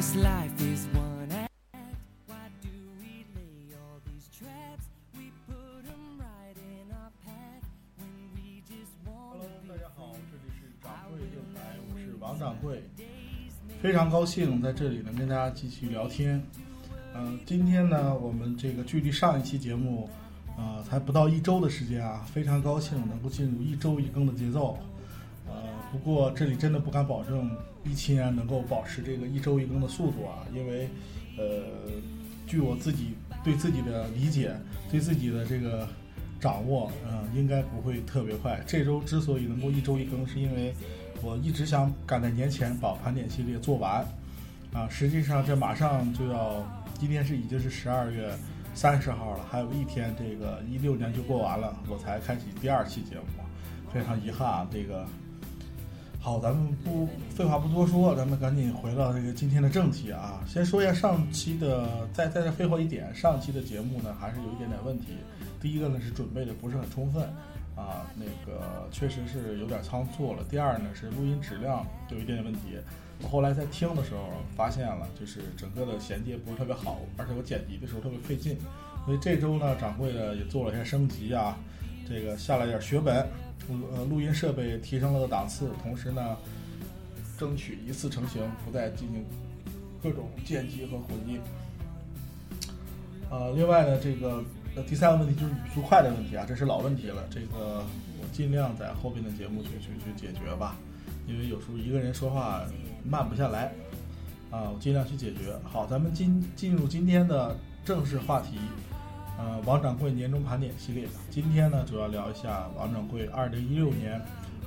掌柜电台，我是王掌柜，非常高兴在这里能跟大家继续聊天。嗯、今天呢，我们这个距离上一期节目，呃，才不到一周的时间啊，非常高兴能够进入一周一更的节奏。不过这里真的不敢保证一七年能够保持这个一周一更的速度啊，因为，呃，据我自己对自己的理解，对自己的这个掌握，嗯、应该不会特别快。这周之所以能够一周一更，是因为我一直想赶在年前把盘点系列做完，啊，实际上这马上就要，今天是已经是十二月三十号了，还有一天，这个一六年就过完了，我才开启第二期节目，非常遗憾啊，这个。好，咱们不废话不多说，咱们赶紧回到这个今天的正题啊。先说一下上期的，再再再废话一点，上期的节目呢还是有一点点问题。第一个呢是准备的不是很充分，啊，那个确实是有点仓促了。第二呢是录音质量有一点点问题。我后来在听的时候发现了，就是整个的衔接不是特别好，而且我剪辑的时候特别费劲。所以这周呢，掌柜的也做了一下升级啊，这个下了点血本，呃录音设备提升了个档次，同时呢，争取一次成型，不再进行各种剪辑和混音。呃，另外呢，这个第三个问题就是语速快的问题啊，这是老问题了，这个我尽量在后边的节目去去去解决吧，因为有时候一个人说话慢不下来啊，我尽量去解决。好，咱们今进入今天的正式话题，呃，王掌柜年终盘点系列。今天呢，主要聊一下王掌柜二零一六年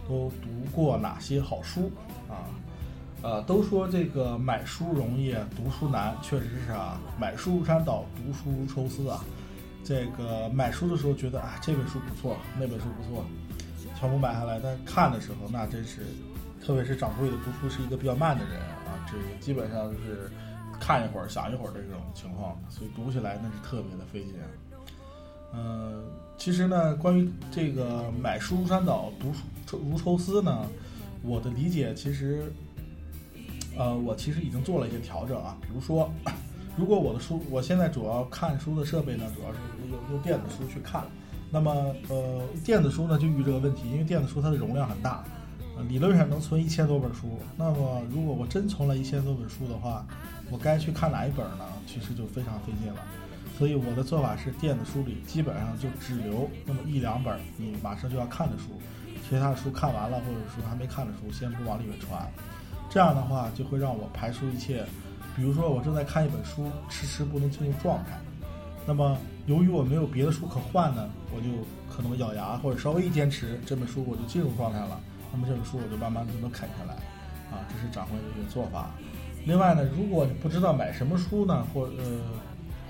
都读过哪些好书啊？呃，都说这个买书容易，读书难，确实是啊。买书如山倒，读书如抽丝啊。这个买书的时候觉得啊，这本书不错，那本书不错，全部买下来。但看的时候，那真是，特别是掌柜的读书是一个比较慢的人啊，这个基本上就是看一会儿想一会儿这种情况，所以读起来那是特别的费劲。嗯、其实呢，关于这个买书如山倒，读书如抽丝呢，我的理解其实。呃，我其实已经做了一些调整啊，比如说，如果我的书，我现在主要看书的设备呢，主要是用用电子书去看。那么，呃，电子书呢就遇这个问题，因为电子书它的容量很大，呃，理论上能存一千多本书。那么，如果我真存了一千多本书的话，我该去看哪一本呢？其实就非常费劲了。所以我的做法是，电子书里基本上就只留那么一两本你马上就要看的书，其他的书看完了或者说还没看的书，先不往里面传。这样的话就会让我排除一切，比如说我正在看一本书，迟迟不能进入状态。那么由于我没有别的书可换呢，我就可能咬牙或者稍微一坚持，这本书我就进入状态了。那么这本书我就慢慢就能啃下来，啊，这是掌柜的一个做法。另外呢，如果你不知道买什么书呢，或呃，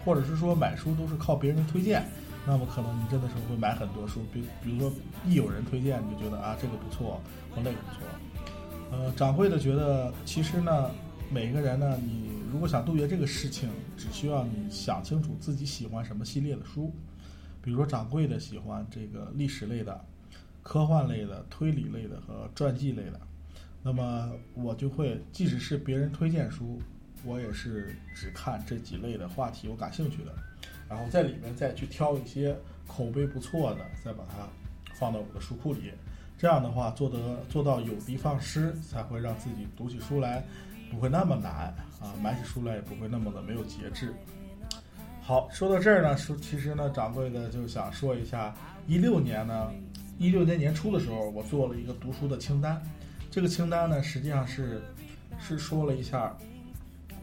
或者是说买书都是靠别人推荐，那么可能你真的是会买很多书，比比如说一有人推荐，你就觉得啊这个不错，或那个不错。呃，掌柜的觉得，其实呢，每个人呢，你如果想杜绝这个事情，只需要你想清楚自己喜欢什么系列的书。比如说，掌柜的喜欢这个历史类的、科幻类的、推理类的和传记类的，那么我就会，即使是别人推荐书，我也是只看这几类的话题我感兴趣的，然后在里面再去挑一些口碑不错的，再把它放到我的书库里。这样的话，做得做到有的放矢，才会让自己读起书来不会那么难啊，买起书来也不会那么的没有节制。好，说到这儿呢，说其实呢，掌柜的就想说一下，一六年呢，一六年年初的时候，我做了一个读书的清单。这个清单呢，实际上是是说了一下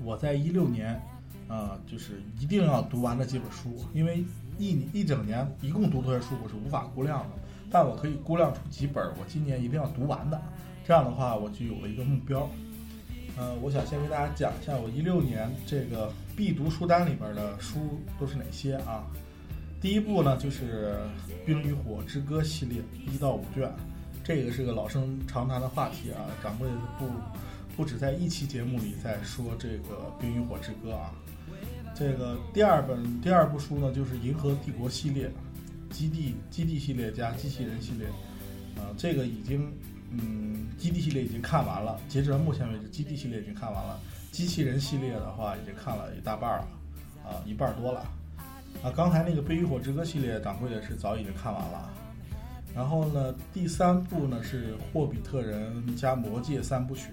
我在一六年，啊、就是一定要读完的几本书，因为一一整年一共读多少书，我是无法估量的。但我可以估量出几本我今年一定要读完的，这样的话我就有了一个目标。呃，我想先给大家讲一下我一六年这个必读书单里边的书都是哪些啊？第一部呢就是《冰与火之歌》系列一到五卷，这个是个老生常谈的话题啊，掌柜不不止在一期节目里在说这个《冰与火之歌》啊。这个第二本第二部书呢就是《银河帝国》系列。基地基地系列加机器人系列，呃，这个已经，嗯，基地系列已经看完了，截止到目前为止，基地系列已经看完了。机器人系列的话，已经看了一大半了，啊，一半多了。啊，刚才那个《冰与火之歌》系列，掌柜的是早已经看完了。然后呢，第三部呢是《霍比特人》加《魔戒》三部曲。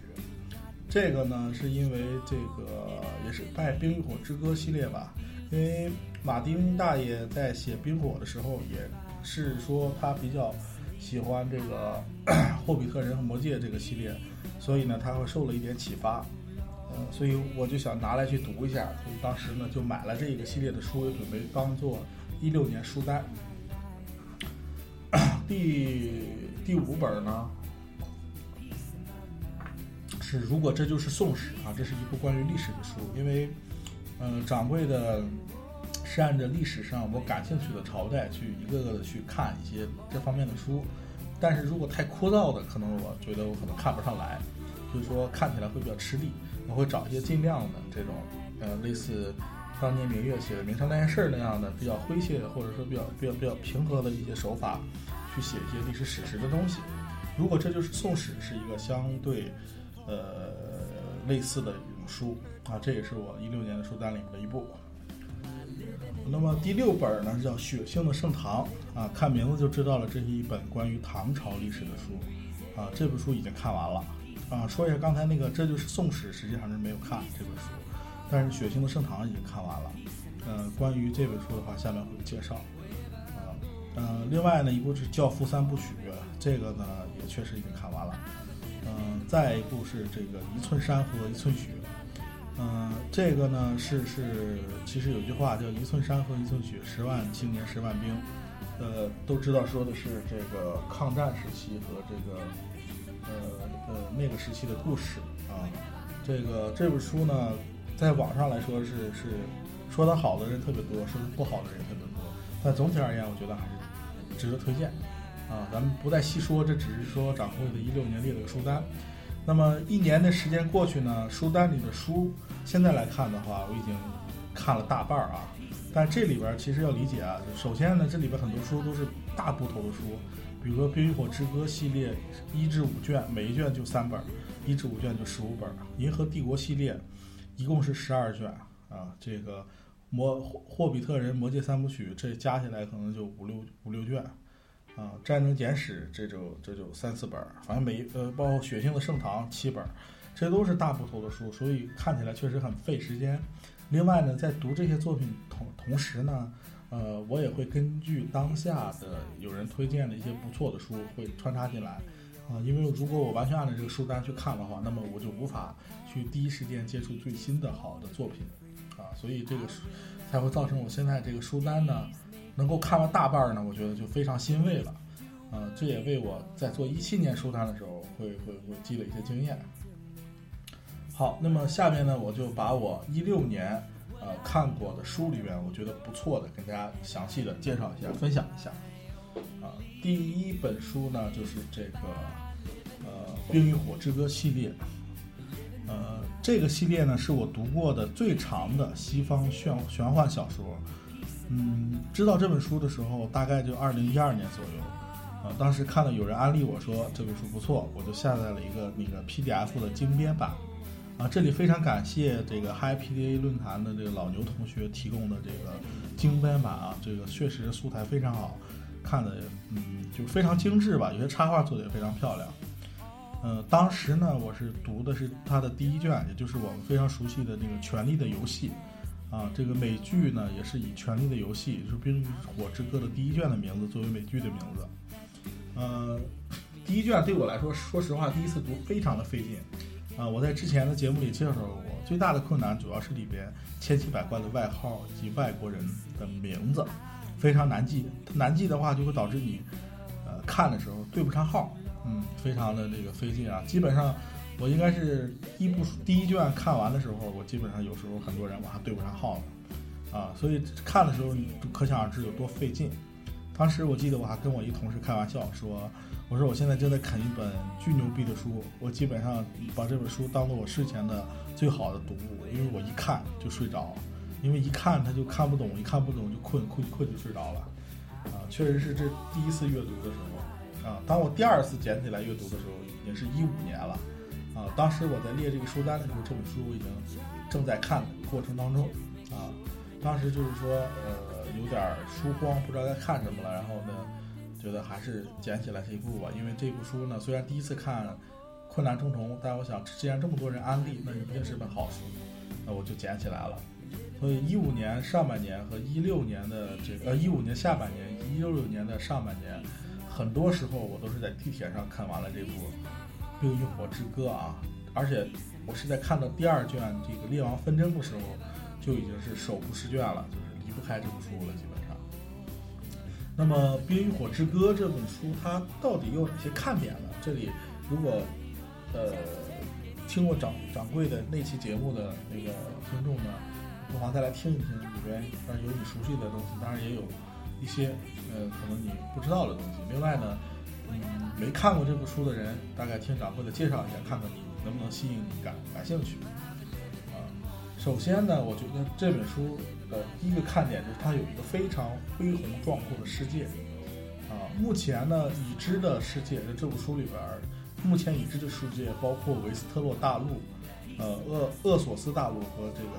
这个呢，是因为这个也是拜《冰与火之歌》系列吧，因为马丁大爷在写《冰火》的时候，也是说他比较喜欢这个 《霍比特人》和《魔戒》这个系列，所以呢，他会受了一点启发。呃，所以我就想拿来去读一下，所以当时呢就买了这个系列的书，也准备当做一六年书单。第第五本呢是如果这就是宋史啊，这是一部关于历史的书，因为呃掌柜的是按照历史上我感兴趣的朝代去一个个的去看一些这方面的书，但是如果太枯燥的，可能我觉得我可能看不上来，就是说看起来会比较吃力。我会找一些尽量的这种呃类似当年明月写的《明朝那些事儿》那样的比较诙谐或者说比较比较比较平和的一些手法去写一些历史史实的东西。如果这就是宋史，是一个相对呃类似的一种书啊，这也是我一六年的书单里面的一部。那么第六本呢叫《血腥的盛唐》啊，看名字就知道了，这是一本关于唐朝历史的书啊。这本书已经看完了啊。说一下刚才那个，这就是宋史，实际上是没有看这本书，但是《血腥的盛唐》已经看完了。呃，关于这本书的话，下面会介绍啊。呃，另外呢，一部是《教父三部曲》，这个呢也确实已经看完了。嗯、再一部是这个《一寸山河一寸血》。嗯，这个呢是是，其实有句话叫“一寸山河一寸血，十万青年十万兵”，呃，都知道说的是这个抗战时期和这个呃呃那个时期的故事啊。这个这本书呢，在网上来说是是说它好的人特别多，说它不好的人特别多，但总体而言，我觉得还是值得推荐啊。咱们不再细说，这只是说掌柜的一六年列了个书单。那么一年的时间过去呢，书单里的书现在来看的话，我已经看了大半儿啊。但这里边其实要理解啊，首先呢，这里边很多书都是大部头的书，比如说《冰与火之歌》系列一至五卷，每一卷就三本儿，一至五卷就十五本；《银河帝国》系列一共是十二卷啊。这个魔霍霍比特人魔戒三部曲，这加起来可能就五六五六卷。啊，《战争简史》这就这就三四本儿，反正每呃包括《血腥的盛唐》七本，这都是大部头的书，所以看起来确实很费时间。另外呢，在读这些作品同同时呢，呃，我也会根据当下的有人推荐的一些不错的书会穿插进来，啊，因为如果我完全按照这个书单去看的话，那么我就无法去第一时间接触最新的好的作品，啊，所以这个才会造成我现在这个书单呢。能够看完大半儿呢，我觉得就非常欣慰了，呃，这也为我在做一七年书单的时候会会会积累一些经验。好，那么下面呢，我就把我一六年呃看过的书里面我觉得不错的，跟大家详细的介绍一下，分享一下。啊，第一本书呢就是这个呃《冰与火之歌》系列，呃，这个系列呢是我读过的最长的西方玄玄幻小说。嗯，知道这本书的时候，大概就二零一二年左右，啊，当时看到有人安利我说这本书不错，我就下载了一个那个 PDF 的精编版，啊，这里非常感谢这个 HiPDA 论坛的这个老牛同学提供的这个精编版啊，这个确实素材非常好，看的嗯就非常精致吧，有些插画做的也非常漂亮，呃，当时呢我是读的是它的第一卷，也就是我们非常熟悉的那个《权力的游戏》。啊，这个美剧呢也是以《权力的游戏》就是《冰与火之歌》的第一卷的名字作为美剧的名字。呃，第一卷对我来说，说实话，第一次读非常的费劲。啊，我在之前的节目里介绍过，最大的困难主要是里边千奇百怪的外号及外国人的名字，非常难记。难记的话，就会导致你呃看的时候对不上号，嗯，非常的这个费劲啊。基本上。我应该是一部第一卷看完的时候，我基本上有时候很多人我还对不上号呢，啊，所以看的时候你可想而知有多费劲。当时我记得我还跟我一同事开玩笑说，我说我现在正在啃一本巨牛逼的书，我基本上把这本书当做我睡前的最好的读物，因为我一看就睡着，因为一看他就看不懂，一看不懂就困困困就睡着了，啊，确实是这第一次阅读的时候，啊，当我第二次捡起来阅读的时候，已经是一五年了。啊，当时我在列这个书单的时候，这本书我已经正在看的过程当中啊。当时就是说，呃，有点书荒，不知道该看什么了。然后呢，觉得还是捡起来这一部吧，因为这部书呢，虽然第一次看困难重重，但我想既然这么多人安利，那一定是本好书，那我就捡起来了。所以一五年上半年和一六年的这个呃一五年下半年，一六年的上半年，很多时候我都是在地铁上看完了这部《冰与火之歌》啊，而且我是在看到第二卷这个列王纷争的时候，就已经是手不释卷了，就是离不开这部书了，基本上。那么《冰与火之歌》这本书它到底有哪些看点呢？这里如果呃听过掌掌柜的那期节目的那个听众呢？不妨再来听一听，里边当然有你熟悉的东西，当然也有一些呃可能你不知道的东西。另外呢，没看过这部书的人，大概听掌柜的介绍一下，看看你能不能吸引你感感兴趣。啊，首先呢，我觉得这本书的第一个看点就是它有一个非常恢宏壮阔的世界。啊，目前呢已知的世界，在这部书里边，目前已知的世界包括维斯特洛大陆，呃，厄厄索斯大陆和这个。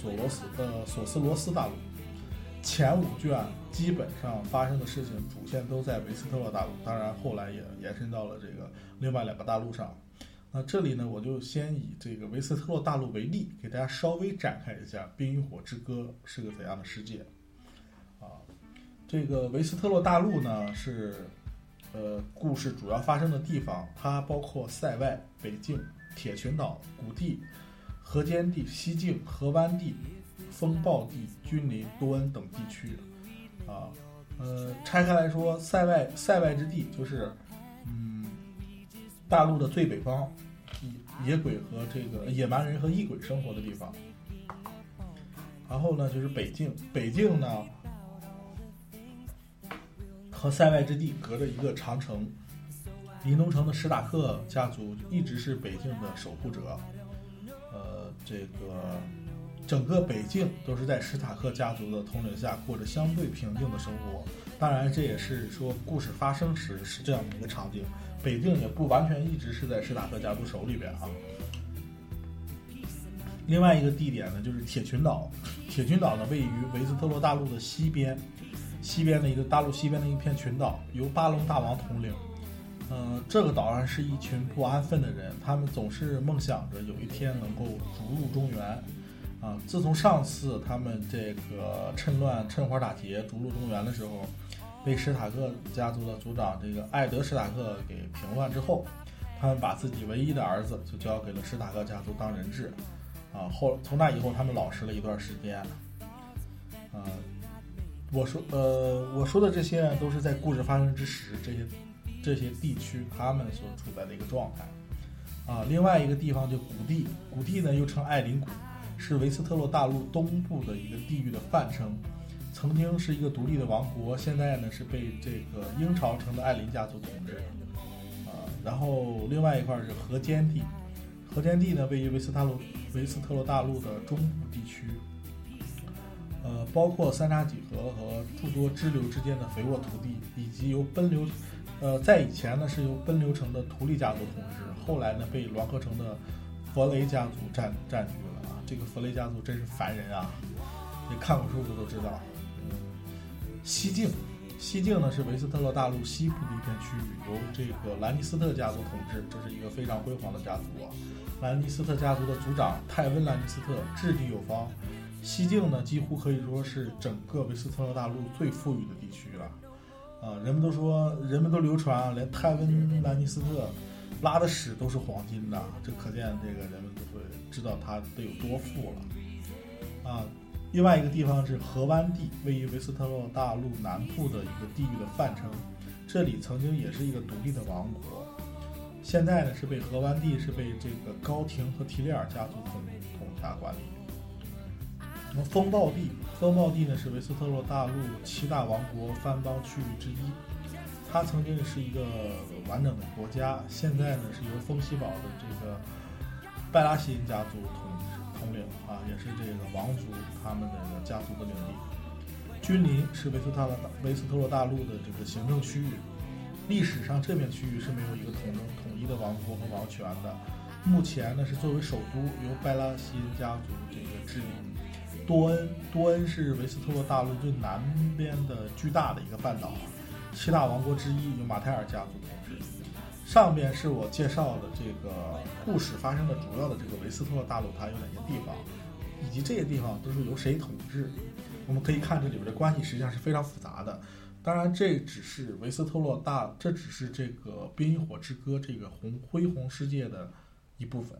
索罗斯呃，索斯罗斯大陆前五卷基本上发生的事情主线都在维斯特洛大陆，当然后来也延伸到了这个另外两个大陆上。那这里呢，我就先以这个维斯特洛大陆为例，给大家稍微展开一下《冰与火之歌》是个怎样的世界。啊，这个维斯特洛大陆呢是呃故事主要发生的地方，它包括塞外、北境、铁群岛、谷地。河间地、西境、河湾地、风暴地、君临、多恩等地区，啊，呃，拆开来说，塞外塞外之地就是，嗯，大陆的最北方，野野鬼和这个野蛮人和异鬼生活的地方。然后呢，就是北境，北境呢和塞外之地隔着一个长城，临东城的史塔克家族一直是北境的守护者。呃这个整个北境都是在史塔克家族的统领下过着相对平静的生活。当然，这也是说故事发生时是这样的一个场景。北境也不完全一直是在史塔克家族手里边啊。另外一个地点呢，就是铁群岛。铁群岛呢，位于维斯特洛大陆的西边，西边的一个大陆西边的一片群岛，由巴隆大王统领。嗯，这个岛上是一群不安分的人，他们总是梦想着有一天能够逐鹿中原。啊，自从上次他们这个趁乱趁火打劫逐鹿中原的时候，被史塔克家族的族长这个艾德史塔克给平乱之后，他们把自己唯一的儿子就交给了史塔克家族当人质。啊，后从那以后他们老实了一段时间。啊，我说呃，我说的这些都是在故事发生之时这些。这些地区他们所处在的一个状态，啊，另外一个地方就谷地，谷地呢又称艾林谷，是维斯特洛大陆东部的一个地域的泛称，曾经是一个独立的王国，现在呢是被这个英朝城的艾林家族统治，啊，然后另外一块是河间地，河间地呢位于维斯特洛维斯特洛大陆的中部地区，呃，包括三叉戟河和诸多支流之间的肥沃土地，以及由奔流。呃，在以前呢，是由奔流城的图利家族统治，后来呢，被栾河城的弗雷家族占占据了。这个弗雷家族真是烦人啊！你看过书的都知道。嗯，西境，西境呢是维斯特洛大陆西部的一片区域，由这个兰尼斯特家族统治，这是一个非常辉煌的家族啊。兰尼斯特家族的族长泰温·兰尼斯特掷地有方，西境呢几乎可以说是整个维斯特洛大陆最富裕的地区了。啊，人们都说，人们都流传啊，连泰温·兰尼斯特拉的屎都是黄金的，这可见这个人们都会知道他得有多富了。啊，另外一个地方是河湾地，位于维斯特洛大陆南部的一个地域的泛称，这里曾经也是一个独立的王国，现在呢是被河湾地是被这个高廷和提利尔家族统统辖管理。那么风暴地，风暴地呢是维斯特洛大陆七大王国藩邦区域之一，它曾经是一个完整的国家，现在呢是由风息堡的这个拜拉西因家族统治统领啊，也是这个王族他们的家族的领地。君临是维斯特洛维斯特洛大陆的这个行政区域，历史上这片区域是没有一个统统一的王国和王权的，目前呢是作为首都由拜拉席恩家族这个治理。多恩，多恩是维斯特洛大陆最南边的巨大的一个半岛，七大王国之一，由马泰尔家族统治。上边是我介绍的这个故事发生的主要的这个维斯特洛大陆，它有哪些地方，以及这些地方都是由谁统治。我们可以看这里边的关系实际上是非常复杂的。当然，这只是维斯特洛大，这只是这个《冰与火之歌》这个红恢宏世界的一部分，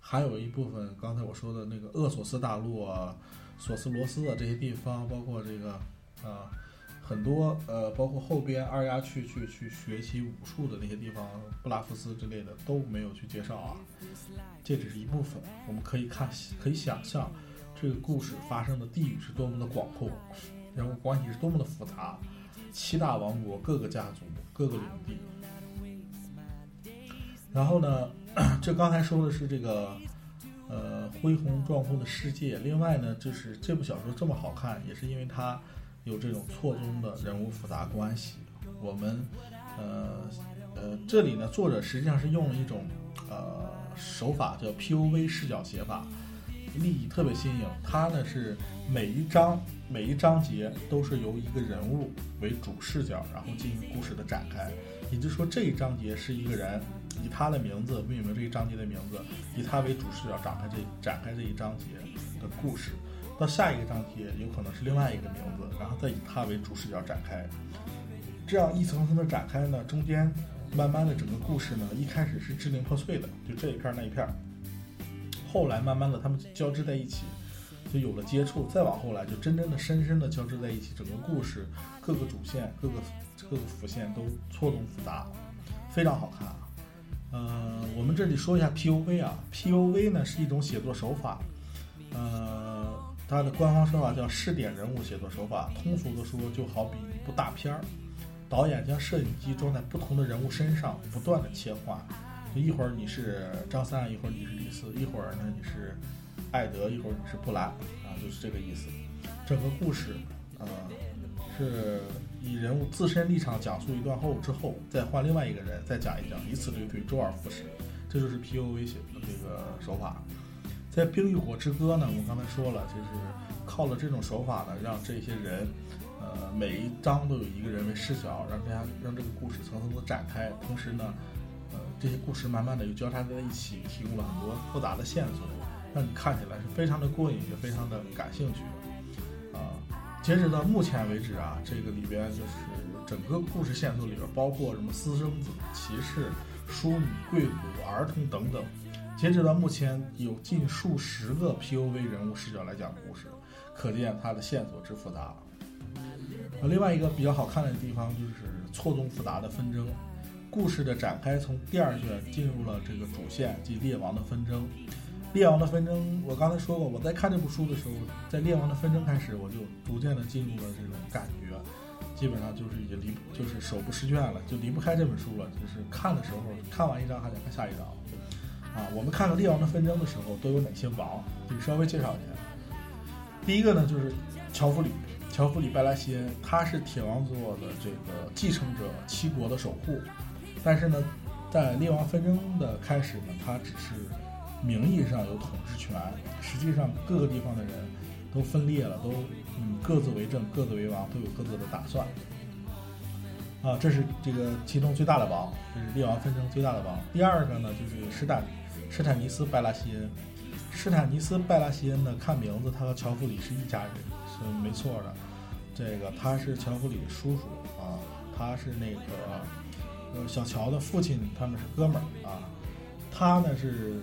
还有一部分刚才我说的那个厄索斯大陆啊、索斯罗斯的这些地方，包括这个啊很多呃，包括后边二丫去去去学习武术的那些地方，布拉夫斯之类的都没有去介绍啊。这只是一部分，我们可以看，可以想象这个故事发生的地域是多么的广阔，人物关系是多么的复杂。七大王国，各个家族，各个领地。然后呢，这刚才说的是这个，呃，恢宏壮阔的世界。另外呢，就是这部小说这么好看，也是因为它有这种错综的人物复杂关系。我们，呃，呃，这里呢，作者实际上是用了一种，呃，手法叫 POV 视角写法，立意特别新颖。它呢是每一章。每一章节都是由一个人物为主视角，然后进行故事的展开。也就是说，这一章节是一个人以他的名字命名这一章节的名字，以他为主视角展开这展开这一章节的故事。到下一个章节有可能是另外一个名字，然后再以他为主视角展开。这样一层层的展开呢，中间慢慢的整个故事呢，一开始是支离破碎的，就这一片那一片，后来慢慢的他们交织在一起。就有了接触，再往后来就真正的深深的交织在一起，整个故事各个主线、各个各个辅线都错综复杂，非常好看啊。呃，我们这里说一下 POV 啊，POV 呢是一种写作手法，呃，它的官方说法叫试点人物写作手法。通俗的说，就好比一部大片儿，导演将摄影机装在不同的人物身上，不断的切换，一会儿你是张三，一会儿你是李四，一会儿呢你是。艾德一会儿你是布兰啊，就是这个意思。整个故事，呃，是以人物自身立场讲述一段后之后，再换另外一个人再讲一讲，以此类推，周而复始。这就是 POV 写的这个手法。在《冰与火之歌》呢，我刚才说了，就是靠了这种手法呢，让这些人，呃，每一章都有一个人为视角，让大家让这个故事层层的展开。同时呢，呃，这些故事慢慢的又交叉在一起，提供了很多复杂的线索。让你看起来是非常的过瘾，也非常的感兴趣，啊！截止到目前为止啊，这个里边就是整个故事线索里边，包括什么私生子、骑士、淑女、贵族、儿童等等。截止到目前，有近数十个 POV 人物视角来讲故事，可见它的线索之复杂。呃，另外一个比较好看的地方就是错综复杂的纷争，故事的展开从第二卷进入了这个主线即列王的纷争。列王的纷争，我刚才说过，我在看这部书的时候，在列王的纷争开始，我就逐渐的进入了这种感觉，基本上就是已经离，就是手不释卷了，就离不开这本书了。就是看的时候，看完一章还得看下一章。啊，我们看看列王的纷争的时候，都有哪些王？你稍微介绍一下。第一个呢，就是乔弗里，乔弗里拜拉西恩，他是铁王座的这个继承者，七国的守护。但是呢，在列王纷争的开始呢，他只是。名义上有统治权，实际上各个地方的人都分裂了，都嗯各自为政，各自为王，都有各自的打算。啊，这是这个其中最大的王，这是列王纷争最大的王。第二个呢，就是史坦史坦尼斯拜拉西恩。史坦尼斯拜拉西恩呢，看名字他和乔弗里是一家人，是没错的。这个他是乔弗里的叔叔啊，他是那个呃小乔的父亲，他们是哥们儿啊。他呢是。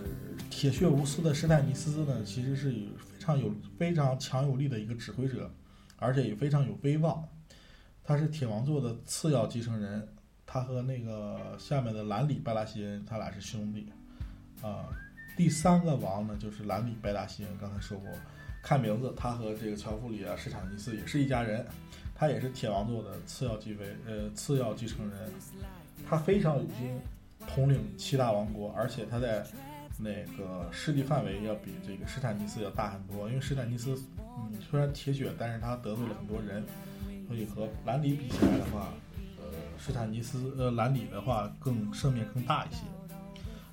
铁血无私的施坦尼斯呢，其实是非常有非常强有力的一个指挥者，而且也非常有威望。他是铁王座的次要继承人，他和那个下面的兰里拜拉西恩，他俩是兄弟。啊，第三个王呢就是兰里拜拉西恩，刚才说过，看名字，他和这个乔弗里啊、施坦尼斯也是一家人，他也是铁王座的次要继位，呃，次要继承人。他非常有心统领七大王国，而且他在。那个势力范围要比这个施坦尼斯要大很多，因为施坦尼斯，嗯，虽然铁血，但是他得罪了很多人，所以和兰里比起来的话，呃，施坦尼斯，呃，兰里的话更胜面更大一些。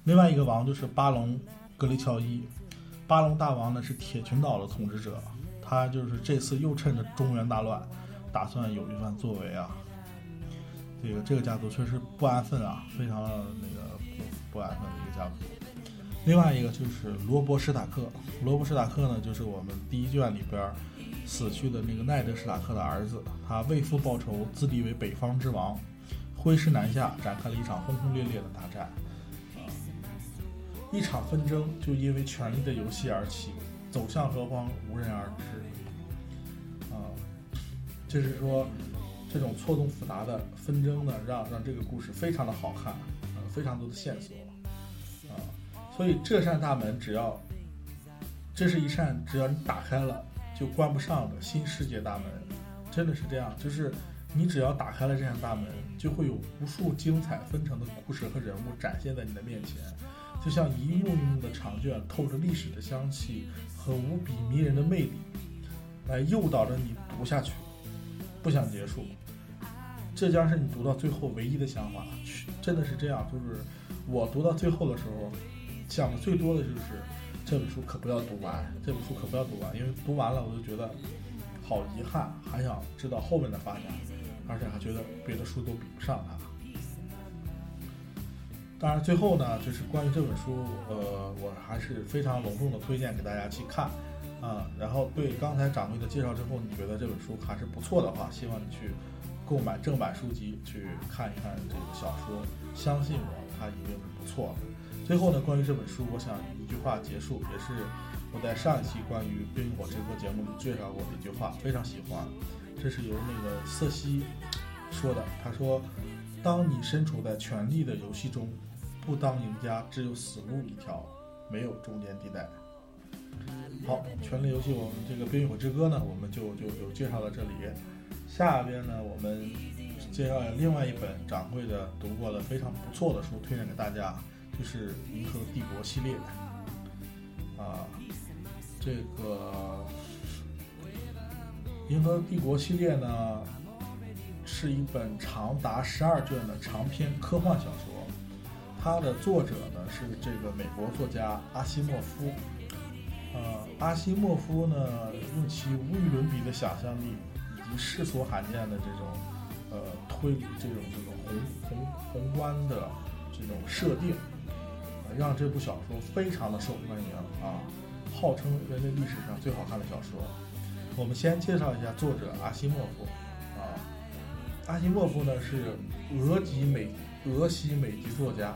另外一个王就是巴隆格雷乔伊，巴隆大王呢是铁群岛的统治者，他就是这次又趁着中原大乱，打算有一番作为啊。这个这个家族确实不安分啊，非常那个不不安分的一个家族。另外一个就是罗伯史塔克，罗伯史塔克呢就是我们第一卷里边死去的那个奈德史塔克的儿子，他为父报仇，自立为北方之王，挥师南下，展开了一场轰轰烈烈的大战。一场纷争就因为权力的游戏而起，走向何方无人而知。啊，就是说。这种错综复杂的纷争呢，让让这个故事非常的好看，呃，非常多的线索，啊，所以这扇大门只要，这是一扇只要你打开了就关不上的新世界大门，真的是这样，就是你只要打开了这扇大门，就会有无数精彩纷呈的故事和人物展现在你的面前，就像一幕一幕的长卷，透着历史的香气和无比迷人的魅力，来诱导着你读下去。不想结束，这将是你读到最后唯一的想法。真的是这样，就是我读到最后的时候，想的最多的就是这本书可不要读完，这本书可不要读完，因为读完了我就觉得好遗憾，还想知道后面的发展，而且还觉得别的书都比不上它。当然，最后呢，就是关于这本书，呃，我还是非常隆重的推荐给大家去看。啊，然后对刚才掌柜的介绍之后，你觉得这本书还是不错的话，希望你去购买正版书籍去看一看这个小说。相信我，它一定是不错的。最后呢，关于这本书，我想一句话结束，也是我在上一期关于《冰火之歌》节目里介绍过的一句话，非常喜欢。这是由那个瑟西说的，他说：“当你身处在权力的游戏中，不当赢家，只有死路一条，没有中间地带。”好，权力游戏，我们这个《冰与火之歌》呢，我们就就就介绍到这里。下边呢，我们介绍另外一本掌柜的读过的非常不错的书，推荐给大家，就是《银河帝国》系列。啊，这个《银河帝国》系列呢，是一本长达十二卷的长篇科幻小说，它的作者呢是这个美国作家阿西莫夫。呃，阿西莫夫呢，用其无与伦比的想象力以及世所罕见的这种呃推理、这种这种宏宏宏观的这种设定，让这部小说非常的受欢迎啊，号称人类历史上最好看的小说。我们先介绍一下作者阿西莫夫啊，阿西莫夫呢是俄籍美俄系美籍作家，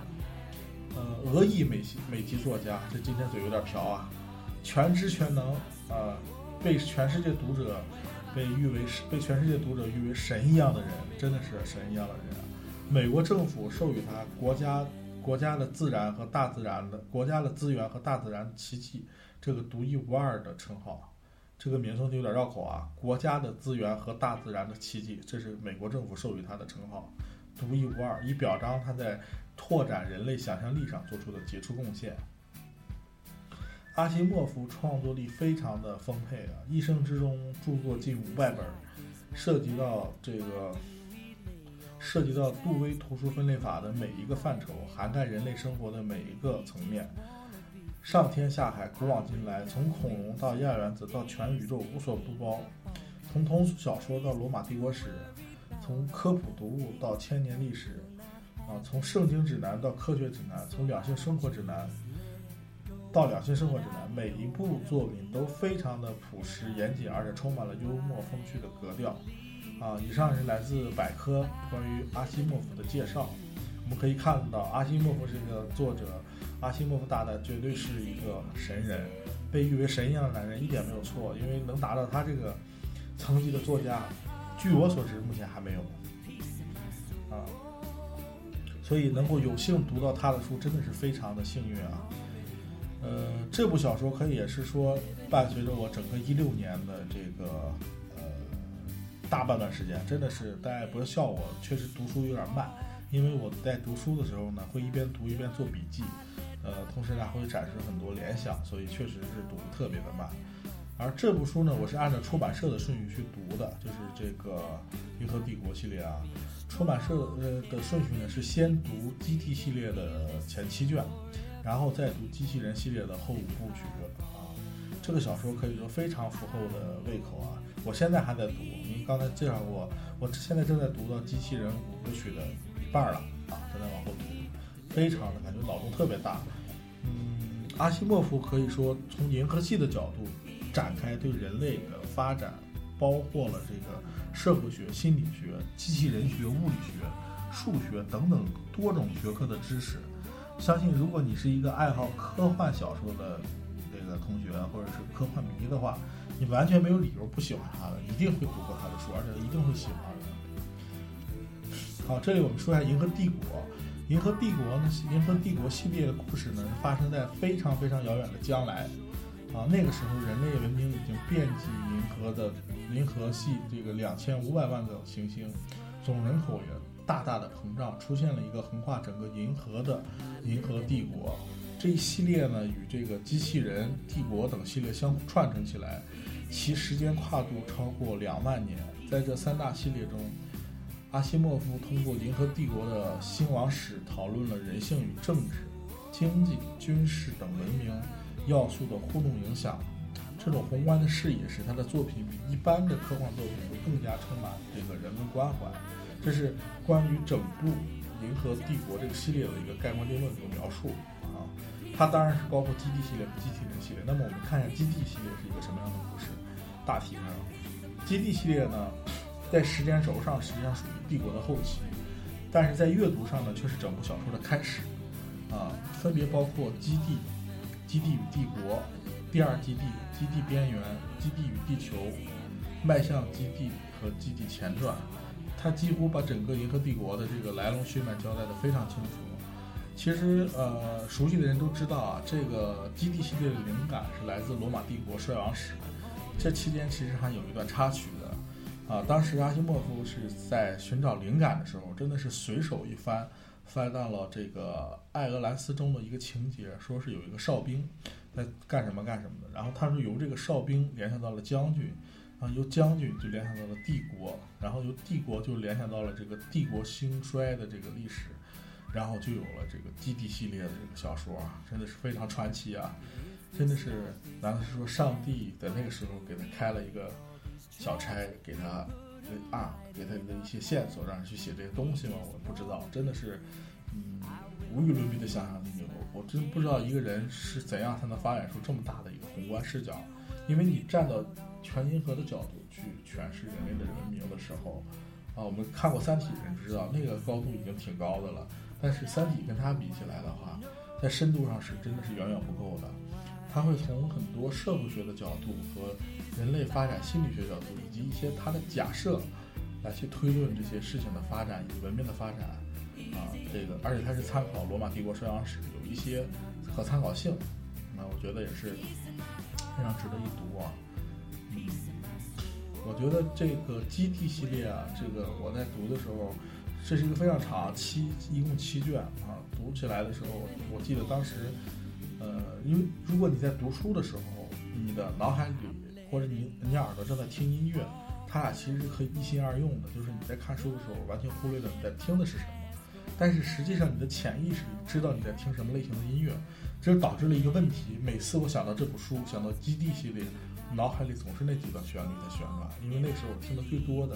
呃，俄裔美系美籍作家，这今天嘴有点瓢啊。全知全能，啊，被全世界读者被誉为被全世界读者誉为神一样的人，真的是神一样的人。美国政府授予他国家国家的自然和大自然的国家的资源和大自然奇迹这个独一无二的称号。这个名称就有点绕口啊，国家的资源和大自然的奇迹，这是美国政府授予他的称号，独一无二，以表彰他在拓展人类想象力上做出的杰出贡献。阿西莫夫创作力非常的丰沛啊，一生之中著作近五百本，涉及到这个，涉及到杜威图书分类法的每一个范畴，涵盖人类生活的每一个层面，上天下海，古往今来，从恐龙到亚原子到全宇宙无所不包，从通俗小说到罗马帝国史，从科普读物到千年历史，啊，从圣经指南到科学指南，从两性生活指南。到两性生活指南，每一部作品都非常的朴实严谨，而且充满了幽默风趣的格调。啊，以上是来自百科关于阿西莫夫的介绍。我们可以看到，阿西莫夫这个作者，阿西莫夫大大绝对是一个神人，被誉为神一样的男人一点没有错。因为能达到他这个层级的作家，据我所知，目前还没有。所以能够有幸读到他的书，真的是非常的幸运啊。呃，这部小说可以也是说伴随着我整个一六年的这个呃大半段时间，真的是大家也不要笑我，确实读书有点慢，因为我在读书的时候呢，会一边读一边做笔记，呃，同时呢会展示很多联想，所以确实是读的特别的慢。而这部书呢，我是按照出版社的顺序去读的，就是这个《银河帝国》系列啊。出版社呃的顺序呢是先读《基地》系列的前七卷，然后再读《机器人》系列的后五部曲啊。这个小说可以说非常符合我的胃口啊！我现在还在读，您刚才介绍过，我现在正在读到《机器人》五部曲的一半了啊，正在往后读，非常的感觉脑洞特别大。嗯，阿西莫夫可以说从银河系的角度展开对人类的发展，包括了这个。社会学、心理学、机器人学、物理学、数学等等多种学科的知识，相信如果你是一个爱好科幻小说的这个同学或者是科幻迷的话，你完全没有理由不喜欢他的，一定会读过他的书，而且一定会喜欢的。好，这里我们说一下《银河帝国》。《银河帝国》呢，《银河帝国》系列的故事呢，发生在非常非常遥远的将来。啊，那个时候人类文明已经遍及银河的银河系这个两千五百万个行星，总人口也大大的膨胀，出现了一个横跨整个银河的银河帝国。这一系列呢，与这个机器人帝国等系列相互串成起来，其时间跨度超过两万年。在这三大系列中，阿西莫夫通过银河帝国的兴亡史，讨论了人性与政治、经济、军事等文明。要素的互动影响，这种宏观的视野使他的作品比一般的科幻作品都更加充满这个人文关怀。这是关于整部《银河帝国》这个系列的一个概括定论和描述啊。它当然是包括基地系列和机器人系列。那么我们看一下基地系列是一个什么样的故事。大体上，基地系列呢，在时间轴上实际上属于帝国的后期，但是在阅读上呢，却是整部小说的开始啊。分别包括基地。基地与帝国，第二基地，基地边缘，基地与地球，迈向基地和基地前传，它几乎把整个银河帝国的这个来龙去脉交代的非常清楚。其实，呃，熟悉的人都知道啊，这个基地系列的灵感是来自罗马帝国衰亡史。这期间其实还有一段插曲的，啊，当时阿西莫夫是在寻找灵感的时候，真的是随手一翻。翻到了这个爱俄兰斯中的一个情节，说是有一个哨兵在干什么干什么的，然后他说由这个哨兵联想到了将军，然后由将军就联想到了帝国，然后由帝国就联想到了这个帝国兴衰的这个历史，然后就有了这个基地系列的这个小说啊，真的是非常传奇啊，真的是，难道是说上帝在那个时候给他开了一个小差，给他？啊，给他的一些线索，让人去写这些东西吗？我不知道，真的是，嗯，无与伦比的想象力。我我真不知道一个人是怎样才能发展出这么大的一个宏观视角。因为你站到全银河的角度去诠释人类的文明的时候，啊，我们看过《三体》的人知道那个高度已经挺高的了。但是《三体》跟它比起来的话，在深度上是真的是远远不够的。他会从很多社会学的角度和人类发展心理学角度，以及一些他的假设，来去推论这些事情的发展以及文明的发展。啊，这个，而且他是参考罗马帝国衰亡史，有一些可参考性。那我觉得也是非常值得一读啊。嗯，我觉得这个基地系列啊，这个我在读的时候，这是一个非常长，七一共七卷啊。读起来的时候，我记得当时。呃，因为如果你在读书的时候，你的脑海里或者你你耳朵正在听音乐，它俩其实是可以一心二用的。就是你在看书的时候，完全忽略了你在听的是什么，但是实际上你的潜意识里知道你在听什么类型的音乐，这就导致了一个问题。每次我想到这部书，想到《基地》系列，脑海里总是那几段旋律在旋转，因为那时候我听的最多的，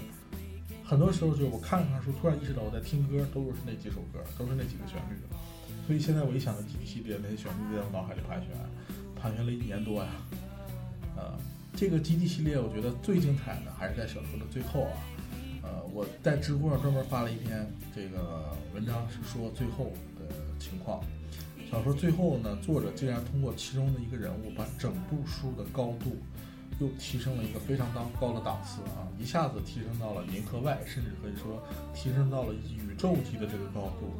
很多时候就是我看了看书，突然意识到我在听歌，都是那几首歌，都是那几个旋律。所以现在我一想到基地系列那些旋律在我脑海里盘旋，盘旋了一年多呀。呃，这个基地系列我觉得最精彩的还是在小说的最后啊。呃，我在知乎上专门发了一篇这个文章，是说最后的情况。小说最后呢，作者竟然通过其中的一个人物，把整部书的高度又提升了一个非常当高的档次啊，一下子提升到了银河外，甚至可以说提升到了宇宙级的这个高度。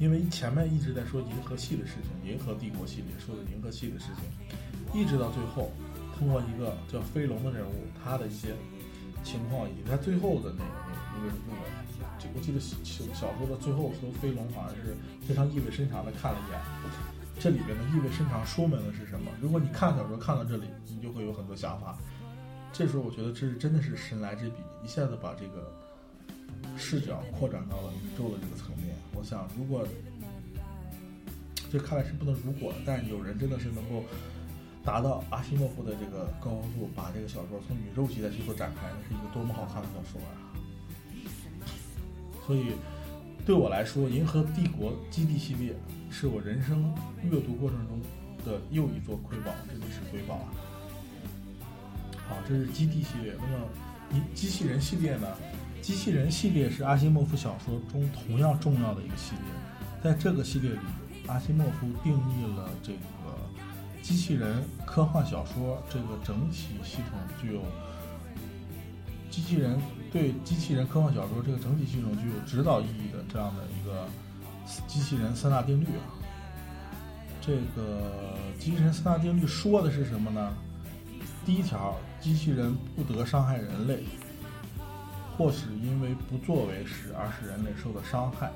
因为前面一直在说银河系的事情，银河帝国系列说的银河系的事情，一直到最后，通过一个叫飞龙的人物，他的一些情况，以及他最后的那个那个那个，我记得小小说的最后和飞龙好像是非常意味深长的看了一眼，这里边的意味深长说明的是什么？如果你看小说看到这里，你就会有很多想法。这时候我觉得这是真的是神来之笔，一下子把这个视角扩展到了宇宙的这个层面。我想，如果这看来是不能如果，但是有人真的是能够达到阿西莫夫的这个高度，把这个小说从宇宙级的去做展开，那是一个多么好看的小说啊！所以对我来说，《银河帝国基地》系列是我人生阅读过程中的又一座瑰宝，真的是瑰宝啊！好，这是基地系列。那么，一机器人系列呢？机器人系列是阿西莫夫小说中同样重要的一个系列。在这个系列里，阿西莫夫定义了这个机器人科幻小说这个整体系统具有机器人对机器人科幻小说这个整体系统具有指导意义的这样的一个机器人三大定律啊。这个机器人三大定律说的是什么呢？第一条，机器人不得伤害人类，或是因为不作为使而使人类受到伤害。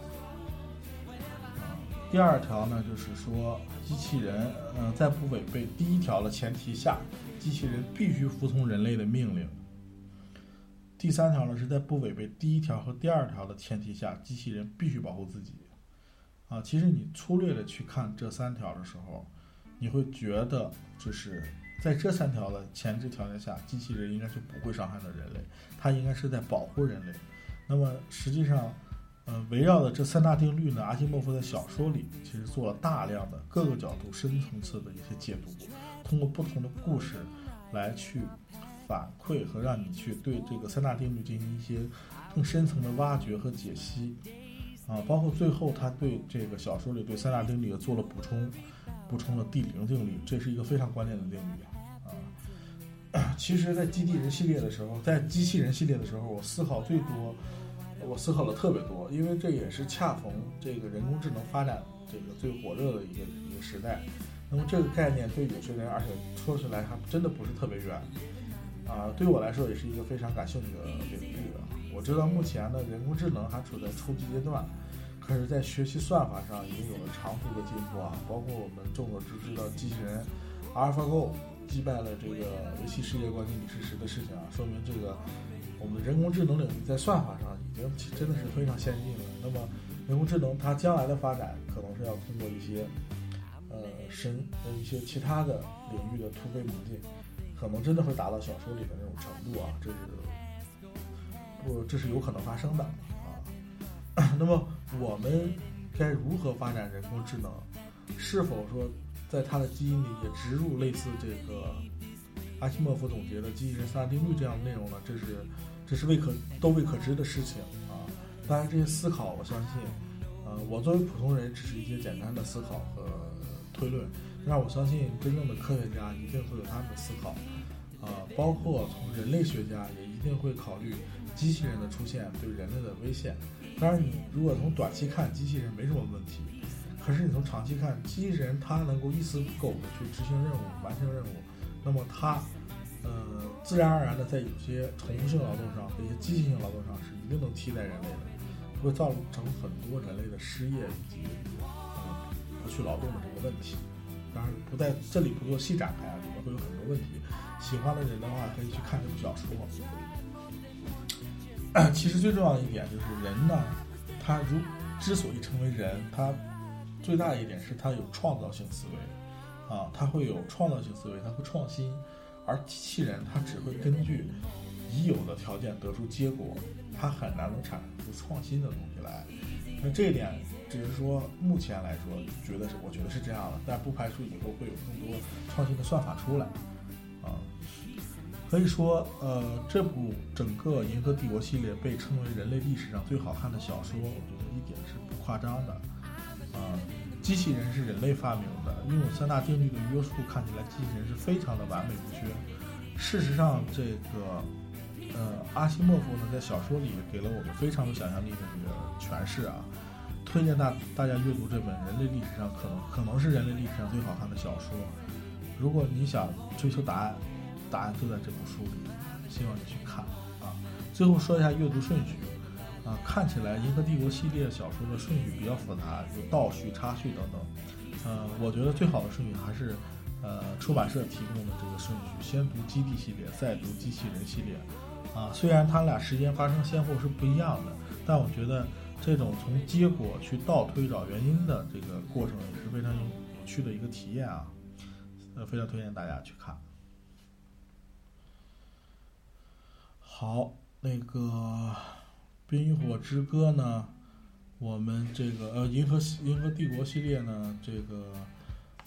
第二条呢，就是说机器人，嗯，在不违背第一条的前提下，机器人必须服从人类的命令。第三条呢，是在不违背第一条和第二条的前提下，机器人必须保护自己。啊，其实你粗略的去看这三条的时候，你会觉得就是在这三条的前置条件下，机器人应该是不会伤害到人类，它应该是在保护人类。那么实际上。呃，围绕的这三大定律呢，阿西莫夫在小说里其实做了大量的各个角度、深层次的一些解读，通过不同的故事来去反馈和让你去对这个三大定律进行一些更深层的挖掘和解析。啊，包括最后他对这个小说里对三大定律也做了补充，补充了第零定律，这是一个非常关键的定律啊。其实，在基地人系列的时候，在机器人系列的时候，我思考最多。我思考的特别多，因为这也是恰逢这个人工智能发展这个最火热的一个一个时代。那么这个概念对有些人，而且说起来还真的不是特别远啊。对我来说也是一个非常感兴趣的领域啊。我知道目前呢，人工智能还处在初级阶段，可是，在学习算法上已经有了长足的进步啊。包括我们众所周知的机器人 AlphaGo 击败了这个围棋世界冠军李世石的事情啊，说明这个我们人工智能领域在算法上。已经真的是非常先进了。那么，人工智能它将来的发展可能是要通过一些，呃，深呃一些其他的领域的突飞猛进，可能真的会达到小说里的那种程度啊，这是不这是有可能发生的啊。那么，我们该如何发展人工智能？是否说在它的基因里也植入类似这个阿西莫夫总结的机器人三大定律这样的内容呢？这是。这是未可都未可知的事情啊！当然，这些思考，我相信，呃，我作为普通人，只是一些简单的思考和推论。那我相信，真正的科学家一定会有他们的思考，啊，包括从人类学家也一定会考虑机器人的出现对人类的危险。当然，你如果从短期看，机器人没什么问题，可是你从长期看，机器人它能够一丝不苟的去执行任务、完成任务，那么它。呃，自然而然的，在有些重复性劳动上和一些机械性劳动上，是一定能替代人类的，会造成很多人类的失业以及呃不去劳动的这个问题。当然，不在这里不做细展开啊，里面会有很多问题。喜欢的人的话，可以去看这部小说。其实最重要的一点就是，人呢，他如之所以成为人，他最大的一点是他有创造性思维啊，他会有创造性思维，他会创新。而机器人它只会根据已有的条件得出结果，它很难能产生出创新的东西来。那这一点只是说目前来说觉得是，我觉得是这样的，但不排除以后会有更多创新的算法出来。啊，可以说，呃，这部整个《银河帝国》系列被称为人类历史上最好看的小说，我觉得一点是不夸张的。啊。机器人是人类发明的，拥有三大定律的约束，看起来机器人是非常的完美无缺。事实上，这个，呃，阿西莫夫呢，在小说里给了我们非常有想象力的这个诠释啊。推荐大大家阅读这本人类历史上可能可能是人类历史上最好看的小说。如果你想追求答案，答案就在这本书里，希望你去看啊。最后说一下阅读顺序。啊，看起来《银河帝国》系列小说的顺序比较复杂，有倒叙、插叙等等。呃，我觉得最好的顺序还是，呃，出版社提供的这个顺序，先读基地系列，再读机器人系列。啊，虽然它俩时间发生先后是不一样的，但我觉得这种从结果去倒推找原因的这个过程也是非常有有趣的一个体验啊。呃，非常推荐大家去看。好，那个《冰与火之歌》呢，我们这个呃《银河银河帝国》系列呢，这个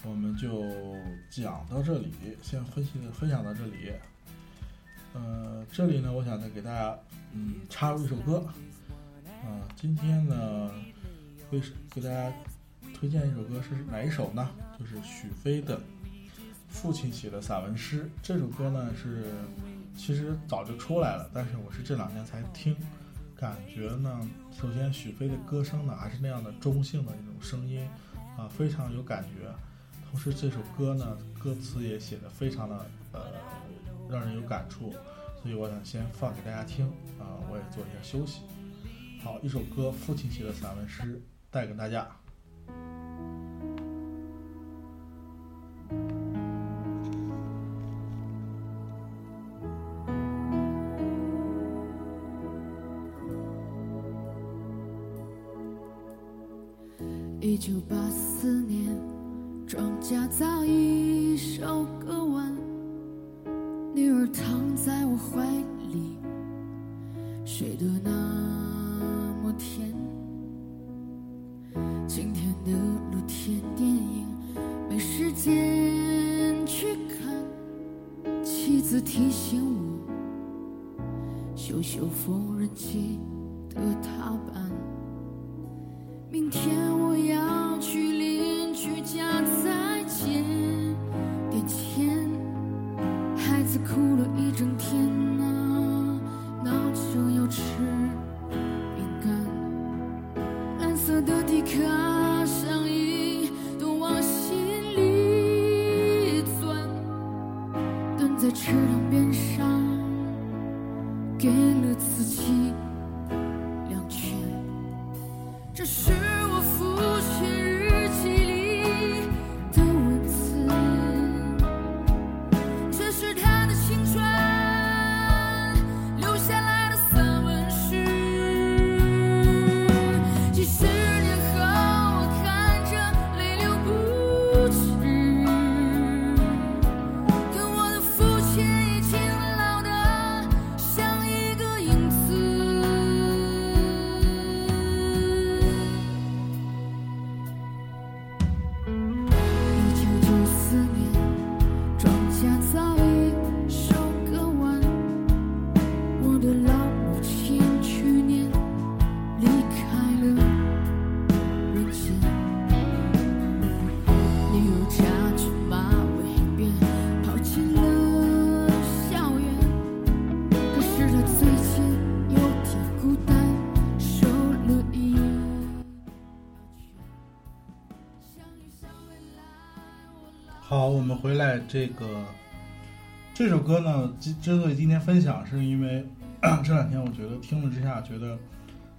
我们就讲到这里，先分析分享到这里。呃，这里呢，我想再给大家嗯插入一首歌。啊、今天呢，为给大家推荐一首歌是哪一首呢？就是许飞的父亲写的散文诗。这首歌呢是其实早就出来了，但是我是这两天才听，感觉呢，首先许飞的歌声呢还是那样的中性的一种声音，啊，非常有感觉。同时这首歌呢，歌词也写的非常的呃让人有感触，所以我想先放给大家听啊，我也做一下休息。好，一首歌，父亲写的散文诗，带给大家。一九八四年，庄稼早已收割完，女儿躺在我怀里，睡得那么甜。今天的露天电影没时间去看，妻子提醒我，修修缝纫机的踏板。明天我要回来这个这首歌呢，之之所以今天分享，是因为 这两天我觉得听了之下，觉得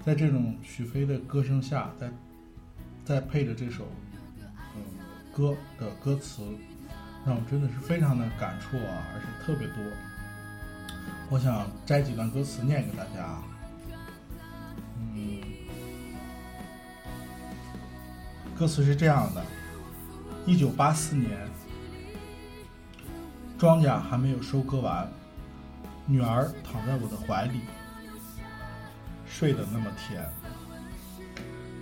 在这种许飞的歌声下，在在配着这首嗯歌的歌词，让我真的是非常的感触啊，而且特别多。我想摘几段歌词念给大家。嗯，歌词是这样的：一九八四年，庄稼还没有收割完，女儿躺在我的怀里，睡得那么甜。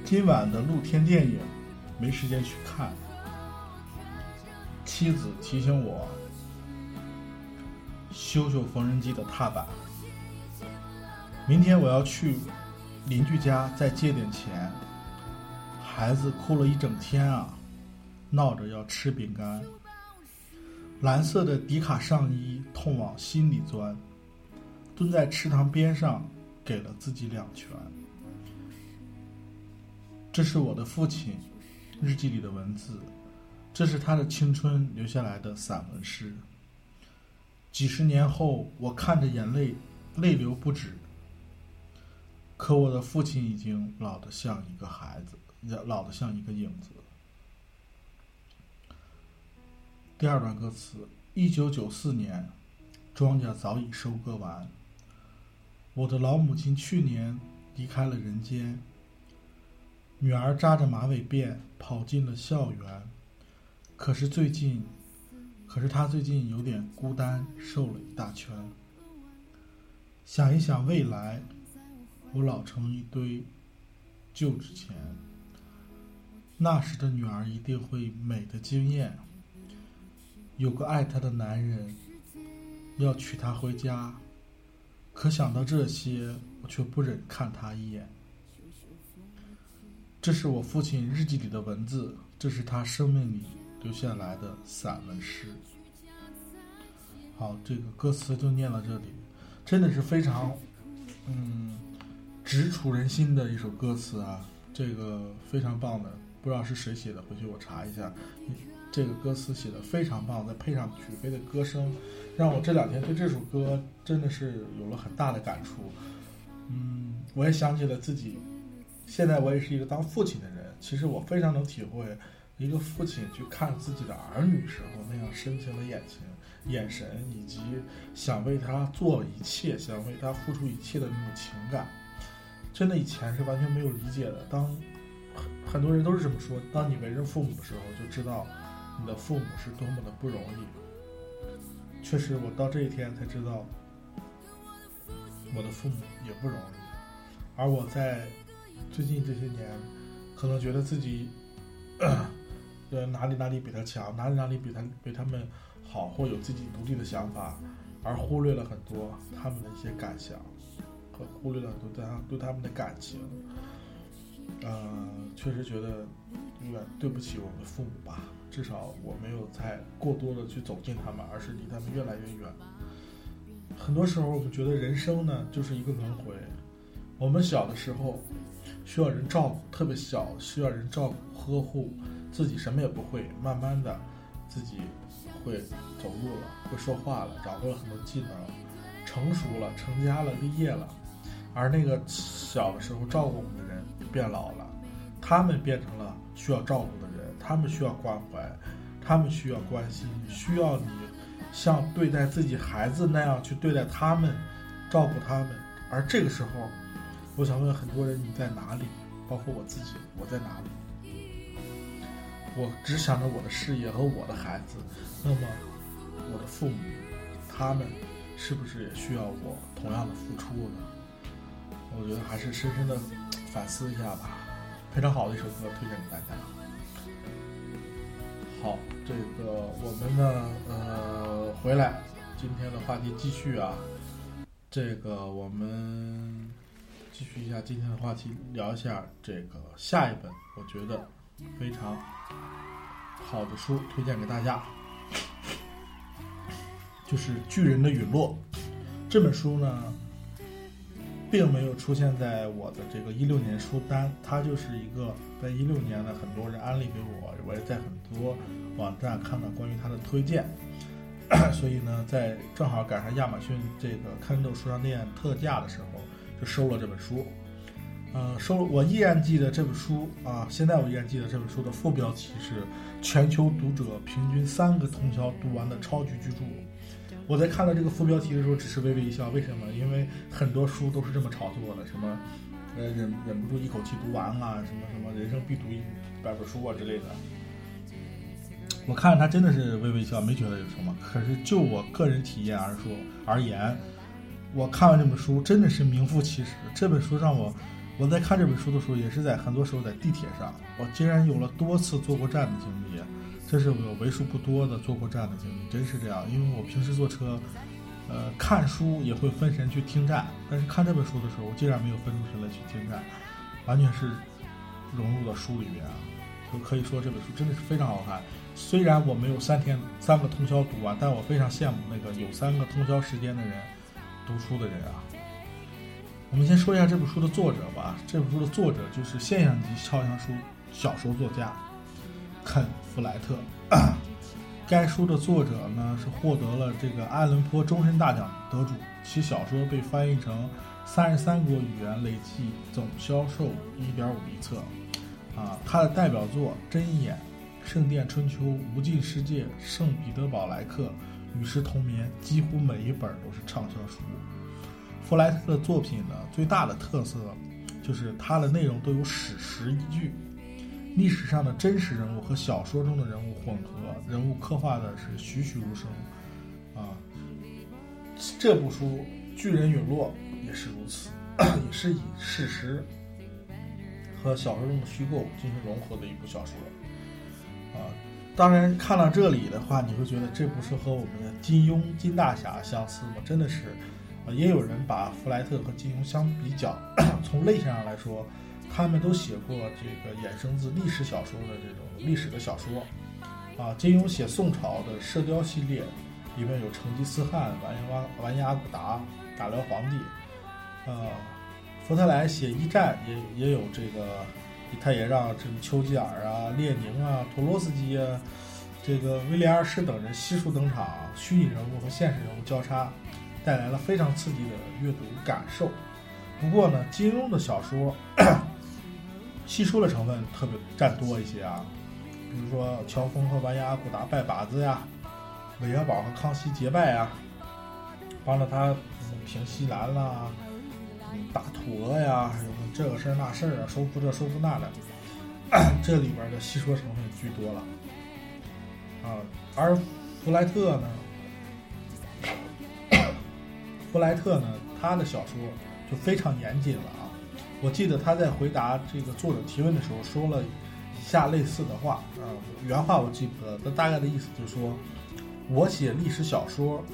今晚的露天电影没时间去看，妻子提醒我修修缝纫机的踏板。明天我要去邻居家再借点钱。孩子哭了一整天啊，闹着要吃饼干。蓝色的迪卡上衣痛往心里钻，蹲在池塘边上给了自己两拳。这是我的父亲日记里的文字，这是他的青春留下来的散文诗。几十年后，我看着眼泪泪流不止。可我的父亲已经老得像一个孩子，老得像一个影子。第二段歌词：一九九四年，庄稼早已收割完。我的老母亲去年离开了人间，女儿扎着马尾辫跑进了校园。可是最近，可是她最近有点孤单，瘦了一大圈。想一想未来，我老成一堆旧纸钱。那时的女儿一定会美的惊艳，有个爱她的男人要娶她回家。可想到这些，我却不忍看她一眼。这是我父亲日记里的文字，这是他生命里留下来的散文诗。好，这个歌词就念到这里，真的是非常，嗯，直触人心的一首歌词啊，这个非常棒的，不知道是谁写的，回去我查一下。这个歌词写的非常棒，再配上曲飞的歌声，让我这两天对这首歌真的是有了很大的感触。嗯，我也想起了自己，现在我也是一个当父亲的人，其实我非常能体会一个父亲去看自己的儿女时候那样深情的眼睛、眼神，以及想为他做一切、想为他付出一切的那种情感。真的以前是完全没有理解的。当很很多人都是这么说，当你为人父母的时候，就知道。你的父母是多么的不容易，确实，我到这一天才知道，我的父母也不容易。而我在最近这些年，可能觉得自己，呃，哪里哪里比他强，哪里哪里比他比他们好，或有自己独立的想法，而忽略了很多他们的一些感想，和忽略了很多对他对他们的感情。呃，确实觉得有点对不起我们的父母吧。至少我没有再过多的去走近他们，而是离他们越来越远。很多时候，我们觉得人生呢就是一个轮回。我们小的时候需要人照顾，特别小需要人照顾呵护，自己什么也不会。慢慢的，自己会走路了，会说话了，掌握了很多技能，成熟了，成家了，立业了。而那个小的时候照顾我们的人变老了，他们变成了需要照顾的人。他们需要关怀，他们需要关心，需要你像对待自己孩子那样去对待他们，照顾他们。而这个时候，我想问很多人：你在哪里？包括我自己，我在哪里？我只想着我的事业和我的孩子。那么，我的父母，他们是不是也需要我同样的付出呢？我觉得还是深深的反思一下吧。非常好的一首歌，推荐给大家。好，这个我们呢，呃，回来，今天的话题继续啊。这个我们继续一下今天的话题，聊一下这个下一本我觉得非常好的书，推荐给大家，就是《巨人的陨落》这本书呢。并没有出现在我的这个一六年书单，它就是一个在一六年的很多人安利给我，我也在很多网站看到关于它的推荐，所以呢，在正好赶上亚马逊这个 Kindle 书商店特价的时候，就收了这本书。呃，收了我依然记得这本书啊，现在我依然记得这本书的副标题是“全球读者平均三个通宵读完的超级巨著”。我在看到这个副标题的时候，只是微微一笑。为什么？因为很多书都是这么炒作的，什么，呃，忍忍不住一口气读完啊，什么什么人生必读一百本书啊之类的。我看着他真的是微微一笑，没觉得有什么。可是就我个人体验而说而言，我看完这本书真的是名副其实。这本书让我，我在看这本书的时候，也是在很多时候在地铁上，我竟然有了多次坐过站的经历。这是我为数不多的坐过站的经历，真是这样。因为我平时坐车，呃，看书也会分神去听站，但是看这本书的时候，我竟然没有分出神来去听站，完全是融入到书里面啊。就可以说这本书真的是非常好看。虽然我没有三天三个通宵读完，但我非常羡慕那个有三个通宵时间的人读书的人啊。我们先说一下这本书的作者吧。这本书的作者就是现象级畅销书小说作家。肯·弗莱特，该书的作者呢是获得了这个爱伦坡终身大奖得主，其小说被翻译成三十三国语言，累计总销售一点五亿册。啊，他的代表作《针眼》圣殿春秋》《无尽世界》《圣彼得堡来客》《与世同眠》，几乎每一本都是畅销书。弗莱特的作品呢，最大的特色就是它的内容都有史实依据，历史上的真实人物和小说中的人物混合，人物刻画的是栩栩如生。啊，这部书《巨人陨落》也是如此，也是以事实和小说中的虚构进行融合的一部小说。啊，当然看到这里的话，你会觉得这不是和我们的金庸、金大侠相似吗？真的是，啊，也有人把弗莱特和金庸相比较，从类型上来说，他们都写过这个衍生自历史小说的这种历史的小说。啊，金庸写宋朝的《射雕》系列，里面有成吉思汗、完颜完颜阿骨达、大辽皇帝。呃，福特莱写一战也也有这个。他也让这个丘吉尔啊、列宁啊、托洛斯基啊、这个威廉二世等人悉数登场，虚拟人物和现实人物交叉，带来了非常刺激的阅读感受。不过呢，金庸的小说戏说的成分特别占多一些啊，比如说乔峰和完颜阿骨达拜把子呀，韦小宝和康熙结拜呀，帮着他平西南啦。打土鹅呀，还有这个事儿那事儿啊，收复这收复那的，这里边的戏说成分居多了啊。而弗莱特呢，弗莱特呢，他的小说就非常严谨了。我记得他在回答这个作者提问的时候说了以下类似的话啊，原话我记不得，但大概的意思就是说，我写历史小说。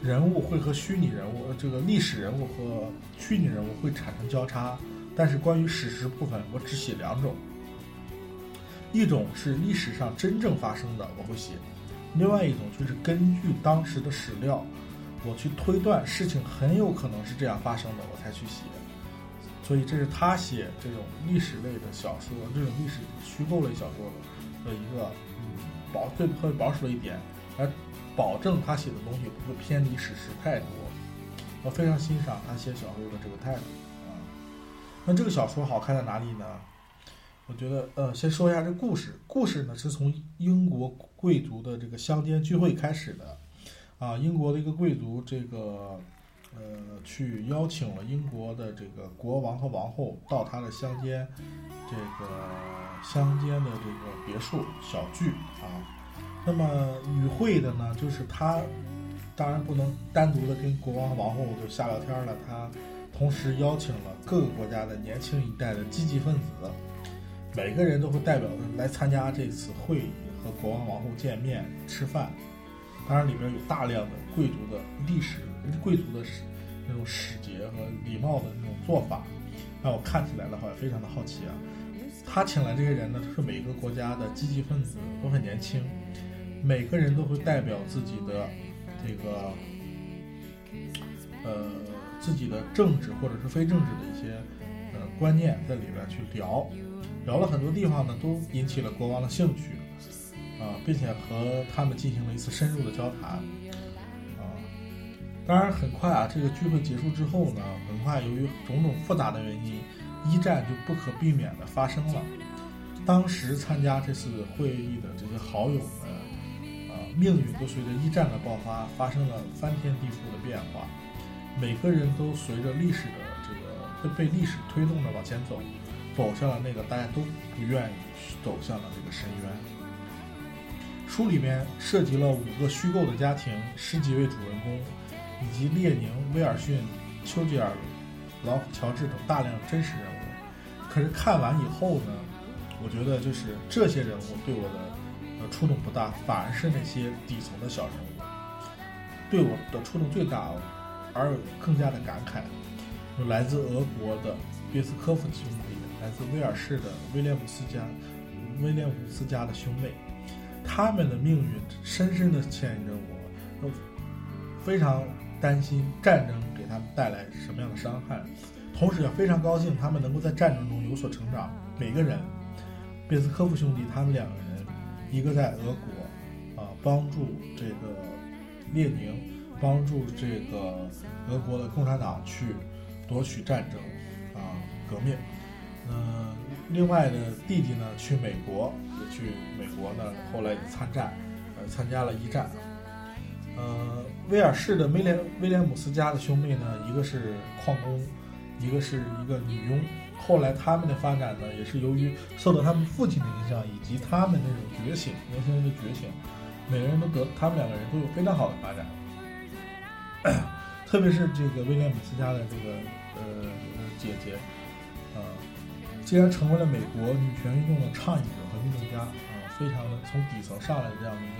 人物会和虚拟人物，这个历史人物和虚拟人物会产生交叉，但是关于史实部分，我只写两种，一种是历史上真正发生的，我会写；另外一种就是根据当时的史料，我去推断事情很有可能是这样发生的，我才去写。所以这是他写这种历史类的小说，这种历史虚构类小说的的一个嗯保最会保守的一点，来。保证他写的东西不会偏离史实太多，我非常欣赏他写小说的这个态度啊。那这个小说好看在哪里呢？我觉得，呃，先说一下这故事。故事呢是从英国贵族的这个乡间聚会开始的，啊，英国的一个贵族，这个，呃，去邀请了英国的这个国王和王后到他的乡间，这个乡间的这个别墅小聚啊。那么与会的呢，就是他，当然不能单独的跟国王和王后就瞎聊天了。他同时邀请了各个国家的年轻一代的积极分子，每个人都会代表的来参加这次会议，和国王王后见面吃饭。当然里边有大量的贵族的历史、贵族的史那种使节和礼貌的那种做法，让我看起来的话非常的好奇啊。他请来这些人呢，都是每个国家的积极分子，都很年轻。每个人都会代表自己的这个呃自己的政治或者是非政治的一些呃观念在里边去聊，聊了很多地方呢，都引起了国王的兴趣啊，并且和他们进行了一次深入的交谈。当然，很快啊，这个聚会结束之后呢，很快由于种种复杂的原因，一战就不可避免的发生了。当时参加这次会议的这些好友们。命运都随着一战的爆发发生了翻天地覆的变化，每个人都随着历史的这个被历史推动着往前走，走向了那个大家都不愿意走向的这个深渊。书里面涉及了五个虚构的家庭，十几位主人公，以及列宁、威尔逊、丘吉尔、老虎乔治等大量真实人物。可是看完以后呢，我觉得就是这些人物对我的。呃，触动不大，反而是那些底层的小人物，对我的触动最大，而更加的感慨。有来自俄国的别斯科夫兄弟，来自威尔士的威廉姆斯家，威廉姆斯家的兄妹，他们的命运深深的牵引着我，都非常担心战争给他们带来什么样的伤害，同时也非常高兴他们能够在战争中有所成长。每个人，别斯科夫兄弟，他们两个人。一个在俄国，啊，帮助这个列宁，帮助这个俄国的共产党去夺取战争，啊，革命。嗯、另外的，弟弟呢去美国，也去美国呢，后来也参战，呃，参加了一战。呃，威尔士的威廉威廉姆斯家的兄妹呢，一个是矿工，一个是一个女佣。后来他们的发展呢，也是由于受到他们父亲的影响，以及他们那种觉醒，年轻人的觉醒，每个人都得，他们两个人都有非常好的发展。特别是这个威廉姆斯家的这个呃姐姐，啊、竟然成为了美国女权运动的倡议者和运动家啊、非常的从底层上来的这样的一。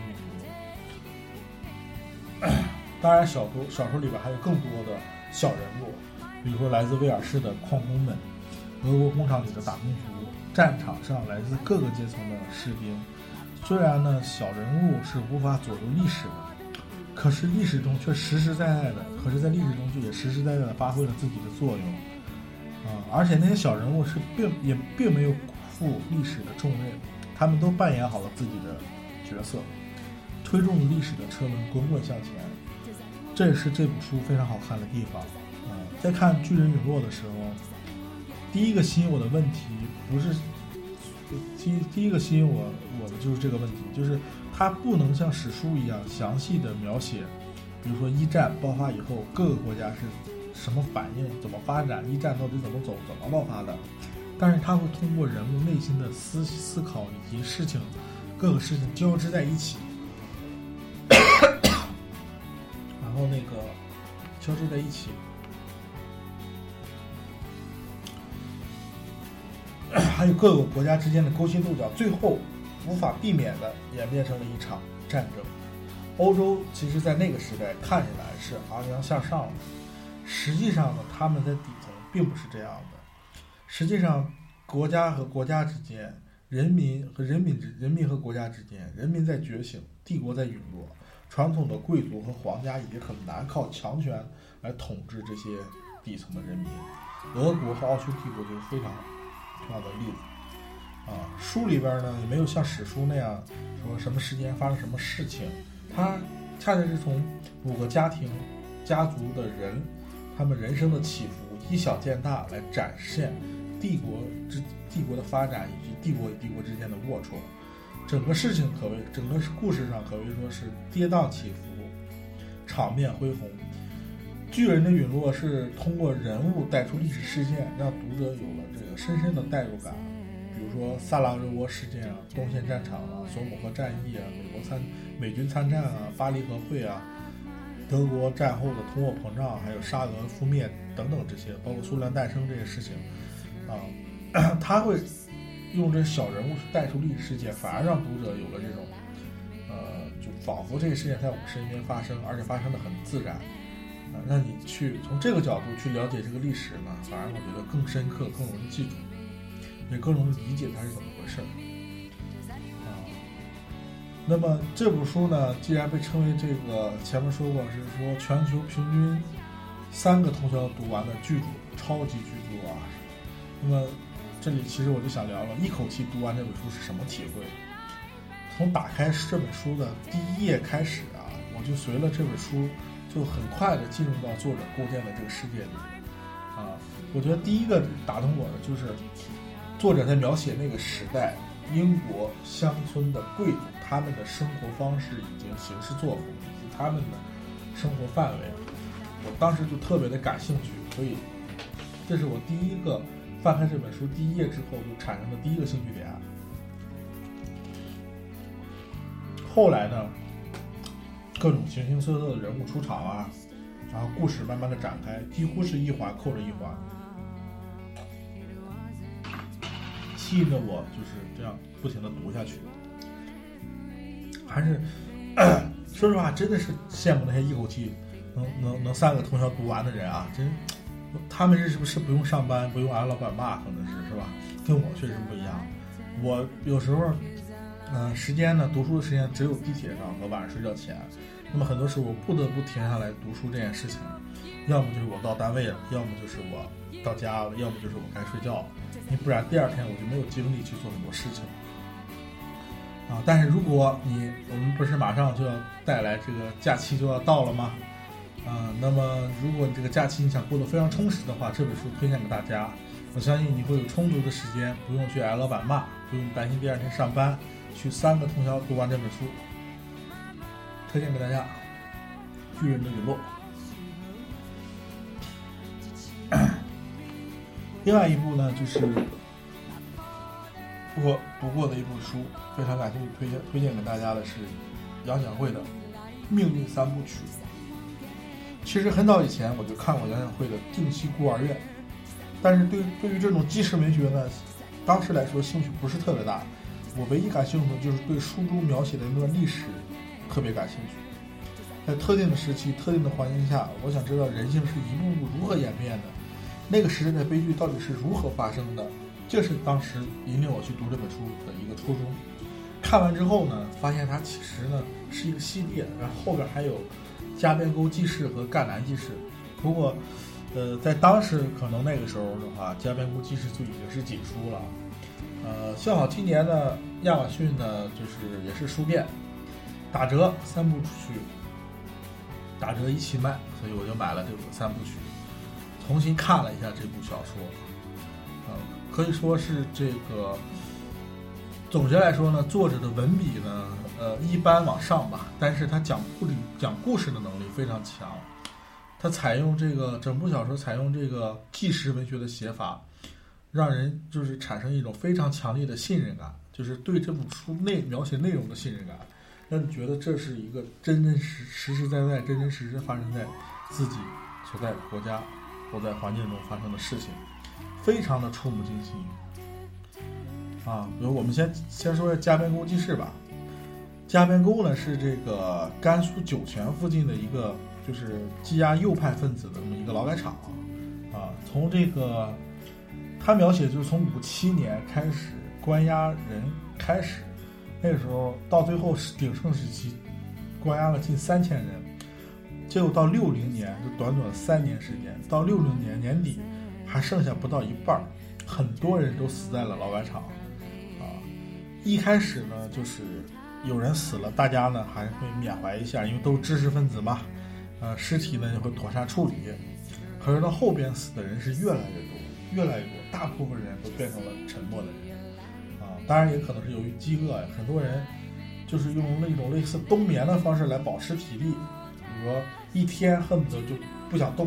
当然，小说小说里边还有更多的小人物，比如说来自威尔士的矿工们，俄国工厂里的打工族，战场上来自各个阶层的士兵。虽然呢，小人物是无法左右历史的，可是历史中却实实在在的，可是在历史中却也实实在在的发挥了自己的作用。啊、而且那些小人物是并也并没有负历史的重任，他们都扮演好了自己的角色，推动历史的车轮滚滚向前。这也是这部书非常好看的地方。啊、在看《巨人陨落》的时候，第一个吸引我的问题不是第第一个吸引我我的就是这个问题，就是它不能像史书一样详细的描写，比如说一战爆发以后各个国家是什么反应、怎么发展，一战到底怎么走、怎么爆发的，但是它会通过人物内心的思思考以及事情各个事情交织在一起，后那个交织在一起。还有各个国家之间的勾心斗角，最后无法避免的演变成了一场战争。欧洲其实，在那个时代看起来是昂扬向上的，实际上呢，他们在底层并不是这样的。实际上，国家和国家之间，人民和人民之人民和国家之间，人民在觉醒，帝国在陨落，传统的贵族和皇家已经很难靠强权来统治这些底层的人民。俄国和奥匈帝国就是非常重要的例子。啊，书里边呢也没有像史书那样说什么时间发生什么事情，它恰恰是从五个家庭、家族的人，他们人生的起伏，以小见大来展现帝国之帝国的发展以及帝国与帝国之间的龌龊。整个事情可谓，整个故事上可谓说是跌宕起伏，场面恢宏。巨人的陨落是通过人物带出历史事件，让读者有了这个深深的代入感。比如说萨拉热窝事件啊、东线战场啊、索姆河战役啊、美国参美军参战啊、巴黎和会啊、德国战后的通货膨胀，还有沙俄覆灭等等这些，包括苏联诞生这些事情啊，他会用这小人物去带出历史事件，反而让读者有了这种呃，就仿佛这个事件在我们身边发生，而且发生的很自然。啊，让你去从这个角度去了解这个历史呢，反而我觉得更深刻、更容易记住。也更容易理解它是怎么回事儿啊。那么这部书呢，既然被称为这个前面说过是说全球平均三个通宵读完的巨著，超级巨著啊。那么这里其实我就想聊聊，一口气读完这本书是什么体会？从打开这本书的第一页开始啊，我就随了这本书，就很快的进入到作者构建的这个世界里啊。我觉得第一个打动我的就是。作者在描写那个时代，英国乡村的贵族，他们的生活方式以及行事作风，以及他们的生活范围，我当时就特别的感兴趣，所以这是我第一个翻开这本书第一页之后就产生的第一个兴趣点。后来呢，各种形形色色的人物出场啊，然后故事慢慢的展开，几乎是一环扣着一环。吸引着我就是这样不停的读下去，还是 说实话，真的是羡慕那些一口气能能能三个通宵读完的人啊！真，他们是不是不用上班，不用挨老板骂，可能是是吧？跟我确实不一样。我有时候，嗯、时间呢，读书的时间只有地铁上和晚上睡觉前。那么很多时候我不得不停下来读书这件事情，要么就是我到单位了，要么就是我到家了，要么就是我该睡觉了。你不然第二天我就没有精力去做很多事情啊。但是如果你我们不是马上就要带来这个假期就要到了吗？啊，那么如果你这个假期你想过得非常充实的话，这本书推荐给大家，我相信你会有充足的时间，不用去挨老板骂，不用担心第二天上班去三个通宵读完这本书。推荐给大家，《巨人的陨落 》。另外一部呢，就是我读过的一部书，非常感兴趣，推荐推荐给大家的是杨晓慧的《命运三部曲》。其实很早以前我就看过杨晓慧的《定西孤儿院》，但是对对于这种纪实文学呢，当时来说兴趣不是特别大。我唯一感兴趣的就是对书中描写的那段历史特别感兴趣。在特定的时期、特定的环境下，我想知道人性是一步步如何演变的。那个时代的悲剧到底是如何发生的？这是当时引领我去读这本书的一个初衷。看完之后呢，发现它其实呢是一个系列，然后后边还有加边沟记事和赣南记事。不过，呃，在当时可能那个时候的话，加边沟记事就已经是禁书了。呃，幸好今年呢，亚马逊呢就是也是书店打折三部曲，打折一起卖，所以我就买了这部三部曲。重新看了一下这部小说，呃，可以说是这个总结来说呢，作者的文笔呢，呃，一般往上吧，但是他讲故事讲故事的能力非常强，他采用这个整部小说采用这个纪实文学的写法，让人就是产生一种非常强烈的信任感，就是对这部书内描写内容的信任感，让你觉得这是一个真真实实实在在、真真实实发生在自己所在的国家。或在环境中发生的事情，非常的触目惊心啊！比如我们先先说下加边沟记事吧。加边沟呢是这个甘肃酒泉附近的一个就是羁押右派分子的这么一个劳改场啊。从这个他描写就是从五七年开始关押人开始，那个时候到最后是鼎盛时期，关押了近三千人。结果到六零年，就短短三年时间，到六零年年底，还剩下不到一半，很多人都死在了劳改场，啊，一开始呢，就是有人死了，大家呢还会缅怀一下，因为都是知识分子嘛，呃，尸体呢也会妥善处理。可是到后边死的人是越来越多，越来越多，大部分人都变成了沉默的人，啊，当然也可能是由于饥饿呀，很多人就是用那种类似冬眠的方式来保持体力，比如说。一天恨不得就不想动，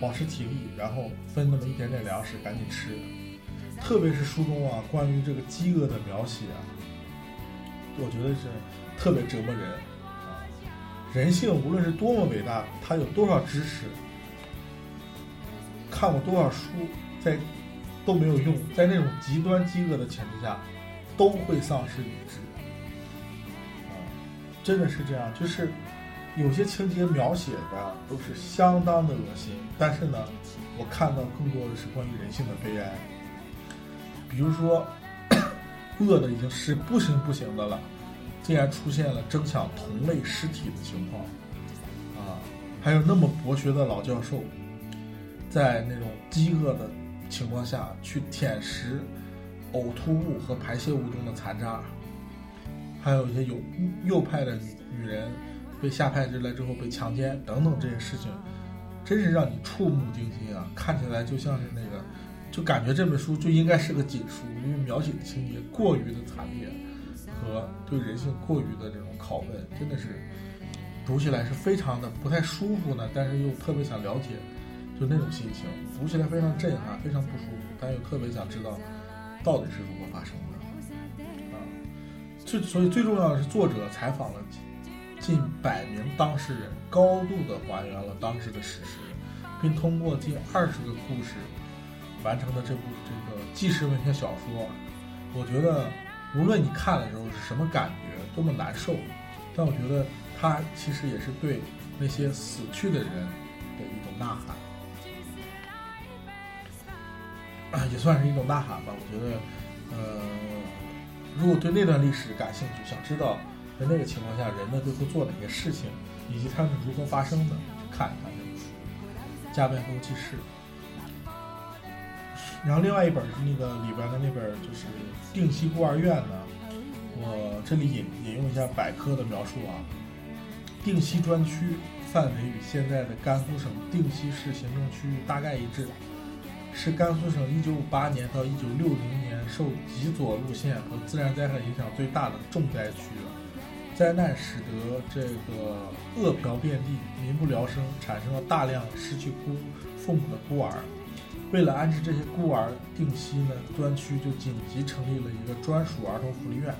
保持体力，然后分那么一点点粮食赶紧吃。特别是书中啊关于这个饥饿的描写啊，我觉得是特别折磨人啊。人性无论是多么伟大，他有多少知识，看过多少书，在都没有用，在那种极端饥饿的前提下，都会丧失理智啊！真的是这样，就是。有些情节描写的都是相当的恶心，但是呢，我看到更多的是关于人性的悲哀。比如说，饿的已经是不行不行的了，竟然出现了争抢同类尸体的情况，啊，还有那么博学的老教授，在那种饥饿的情况下去舔食呕吐物和排泄物中的残渣，还有一些有右派的女女人。被下派之来之后被强奸等等这些事情，真是让你触目惊心啊！看起来就像是那个，就感觉这本书就应该是个禁书，因为描写的情节过于的惨烈，和对人性过于的这种拷问，真的是读起来是非常的不太舒服呢。但是又特别想了解，就那种心情，读起来非常震撼，非常不舒服，但又特别想知道到底是如何发生的啊！最所以最重要的是作者采访了。近百名当事人高度的还原了当时的史实，并通过近二十个故事完成的这部这纪实文学小说，我觉得无论你看的时候是什么感觉，多么难受，但我觉得它其实也是对那些死去的人的一种呐喊，也算是一种呐喊吧。我觉得，呃，如果对那段历史感兴趣，想知道。在那个情况下，人们都会做哪些事情，以及他们如何发生的？去看一看这本书《加边沟记事》。然后另外一本是那个里边的那本，就是《定西孤儿院》呢。我这里引引用一下百科的描述啊。定西专区范围与现在的甘肃省定西市行政区域大概一致，是甘肃省1958年到1960年受极左路线和自然灾害影响最大的重灾区。灾难使得这个饿殍遍地，民不聊生，产生了大量失去孤父母的孤儿。为了安置这些孤儿，定西呢专区就紧急成立了一个专属儿童福利院，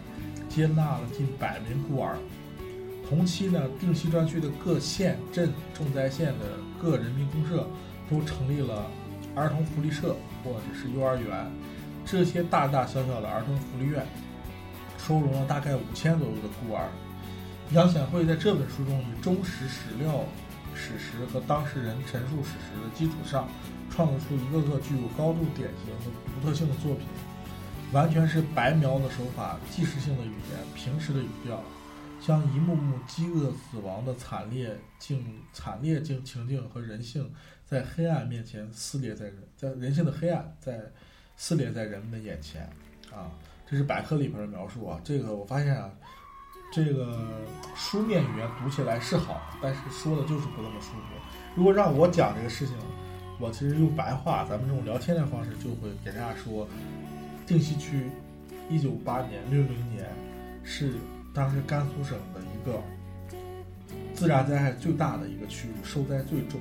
接纳了近百名孤儿。同期呢，定西专区的各县镇重灾县的各人民公社都成立了儿童福利社或者是幼儿园，这些大大小小的儿童福利院，收容了大概五千左右的孤儿。杨显惠在这本书中以忠实史料、史实和当事人陈述史实的基础上，创作出一个个具有高度典型和独特性的作品，完全是白描的手法，纪实性的语言，平实的语调。将一幕幕饥饿死亡的惨烈境、惨烈境情境和人性在黑暗面前撕裂在人，在人性的黑暗在撕裂在人们的眼前，啊，这是百科里边的描述啊。这个我发现啊，这个书面语言读起来是好，但是说的就是不那么舒服。如果让我讲这个事情，我其实用白话，咱们这种聊天的方式，就会给大家说，定西区，一九五八年、六零年是。当时甘肃省的一个自然灾害最大的一个区域，受灾最重，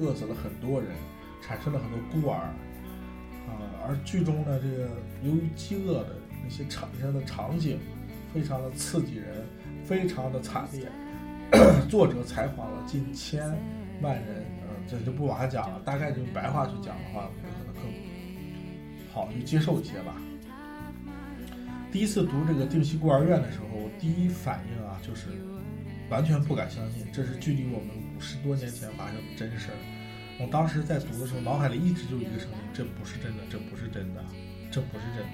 饿死了很多人，产生了很多孤儿，啊，而剧中的这个由于饥饿的那些产生的场景，非常的刺激人，非常的惨烈。作者采访了近千万人，这就不往下讲了，大概就用白话去讲的话，可能更好去接受一些吧。第一次读这个定西孤儿院的时候，我第一反应啊，就是完全不敢相信，这是距离我们五十多年前发生的真事儿。我当时在读的时候，脑海里一直就一个声音：这不是真的，这不是真的，这不是真的。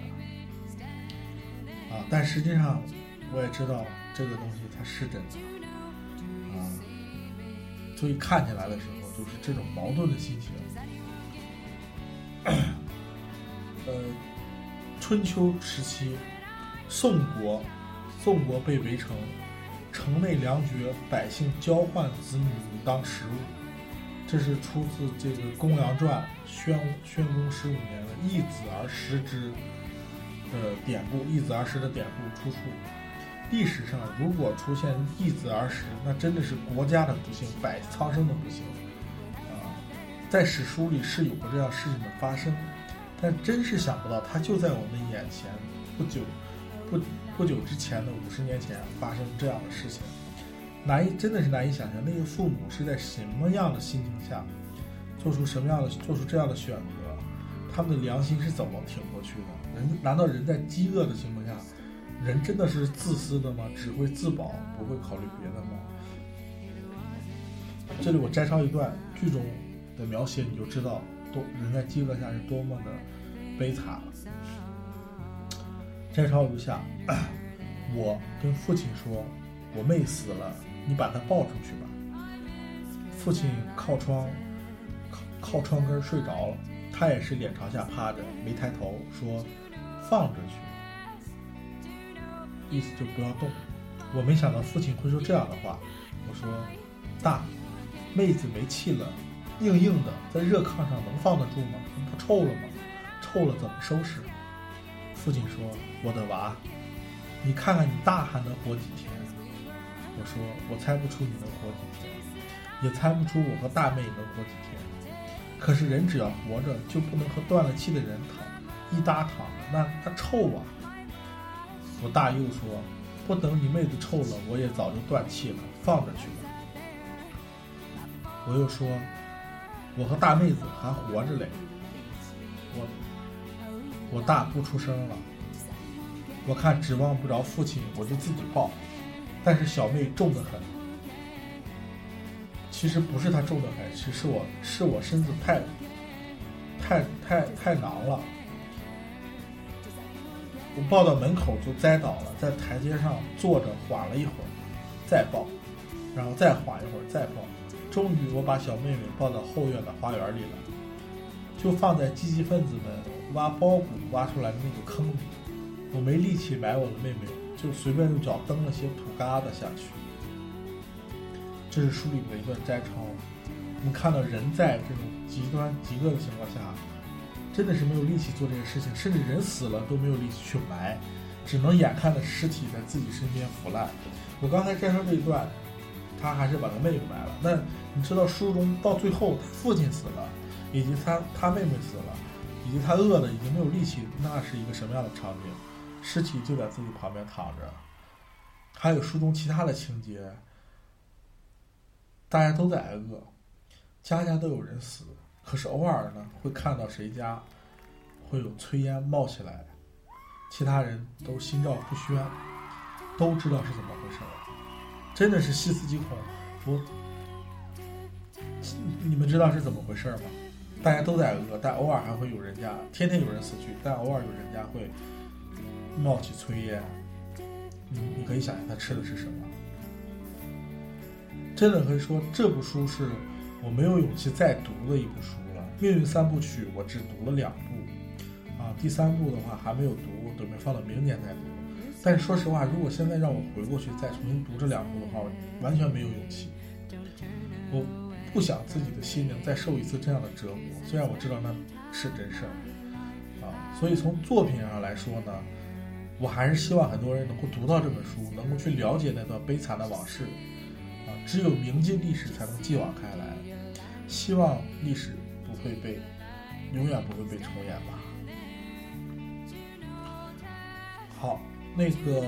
啊！但实际上，我也知道这个东西它是真的。啊！所以看起来的时候，就是这种矛盾的心情。呃，春秋时期。宋国，宋国被围城，城内粮绝，百姓交换子女当食物。这是出自这个《公羊传》宣宣公十五年的“易子而食之”的典故，“易子而食”的典故出处。历史上如果出现“易子而食”，那真的是国家的不幸，百苍生的不幸！在史书里是有过这样事情的发生，但真是想不到，它就在我们眼前，不久。不不久之前的五十年前发生这样的事情，难以真的是难以想象，那个父母是在什么样的心情下，做出什么样的做出这样的选择，他们的良心是怎么挺过去的？人难道人在饥饿的情况下，人真的是自私的吗？只会自保，不会考虑别的吗？这里我摘抄一段剧中的描写，你就知道多人在饥饿下是多么的悲惨了。摘抄如下：我跟父亲说，我妹死了，你把她抱出去吧。父亲靠窗，靠靠窗根睡着了，他也是脸朝下趴着，没抬头，说放着去，意思就不要动。我没想到父亲会说这样的话。我说大，妹子没气了，硬硬的，在热炕上能放得住吗？不臭了吗？臭了怎么收拾？父亲说：“我的娃，你看看你大还能活几天？”我说：“我猜不出你能活几天，也猜不出我和大妹能活几天。可是人只要活着，就不能和断了气的人躺一搭躺着，那他臭啊！”我大又说：“不等你妹子臭了，我也早就断气了，放着去吧。”我又说：“我和大妹子还活着嘞。”我。我大不出声了，我看指望不着父亲，我就自己抱。但是小妹重得很，其实不是她重得很，其实我是我身子太太太太囊了。我抱到门口就栽倒了，在台阶上坐着缓了一会儿，再抱，然后再缓一会儿再抱，终于我把小妹妹抱到后院的花园里了，就放在积极分子们。挖包谷挖出来的那个坑里，我没力气埋我的妹妹，就随便用脚蹬了些土疙瘩下去。这是书里的一段摘抄。我们看到人在这种极端极恶的情况下，真的是没有力气做这些事情，甚至人死了都没有力气去埋，只能眼看着尸体在自己身边腐烂。我刚才摘抄这一段，他还是把他妹妹埋了。那你知道书中到最后，他父亲死了，以及他他妹妹死了，以及他饿的已经没有力气，那是一个什么样的场景？尸体就在自己旁边躺着，还有书中其他的情节，大家都在挨饿，家家都有人死，可是偶尔呢会看到谁家会有炊烟冒起来，其他人都心照不宣，都知道是怎么回事了，真的是细思极恐。我，你们知道是怎么回事吗？大家都在饿，但偶尔还会有人家，天天有人死去，但偶尔有人家会冒起炊烟。你你可以想象他吃的是什么？真的可以说，这部书是我没有勇气再读的一部书了。《命运三部曲》我只读了两部，啊，第三部的话还没有读，准备放到明年再读。但是说实话，如果现在让我回过去再重新读这两部的话，完全没有勇气。我不想自己的心灵再受一次这样的折磨，虽然我知道那是真事儿，啊，所以从作品上来说呢，我还是希望很多人能够读到这本书，能够去了解那段悲惨的往事，啊，只有铭记历史，才能继往开来。希望历史不会被，永远不会被重演吧。好，那个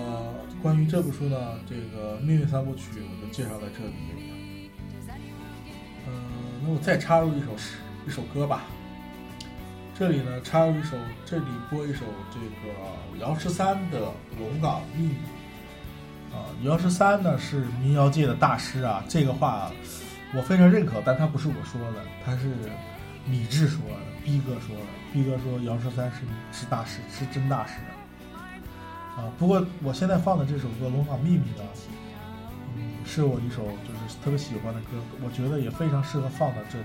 关于这部书呢，这个《命运三部曲》我就介绍在这里。嗯，那我再插入一首诗，一首歌吧。这里呢，插入一首，这里播一首这个姚十三的《龙岗秘密》啊。姚十三呢是民谣界的大师啊，这个话我非常认可，但他不是我说的，他是米志说的，逼哥说的。逼哥说姚十三是是大师，是真大师啊。啊不过我现在放的这首歌《龙岗秘密》呢。嗯是我一首就是特别喜欢的歌，我觉得也非常适合放到这里，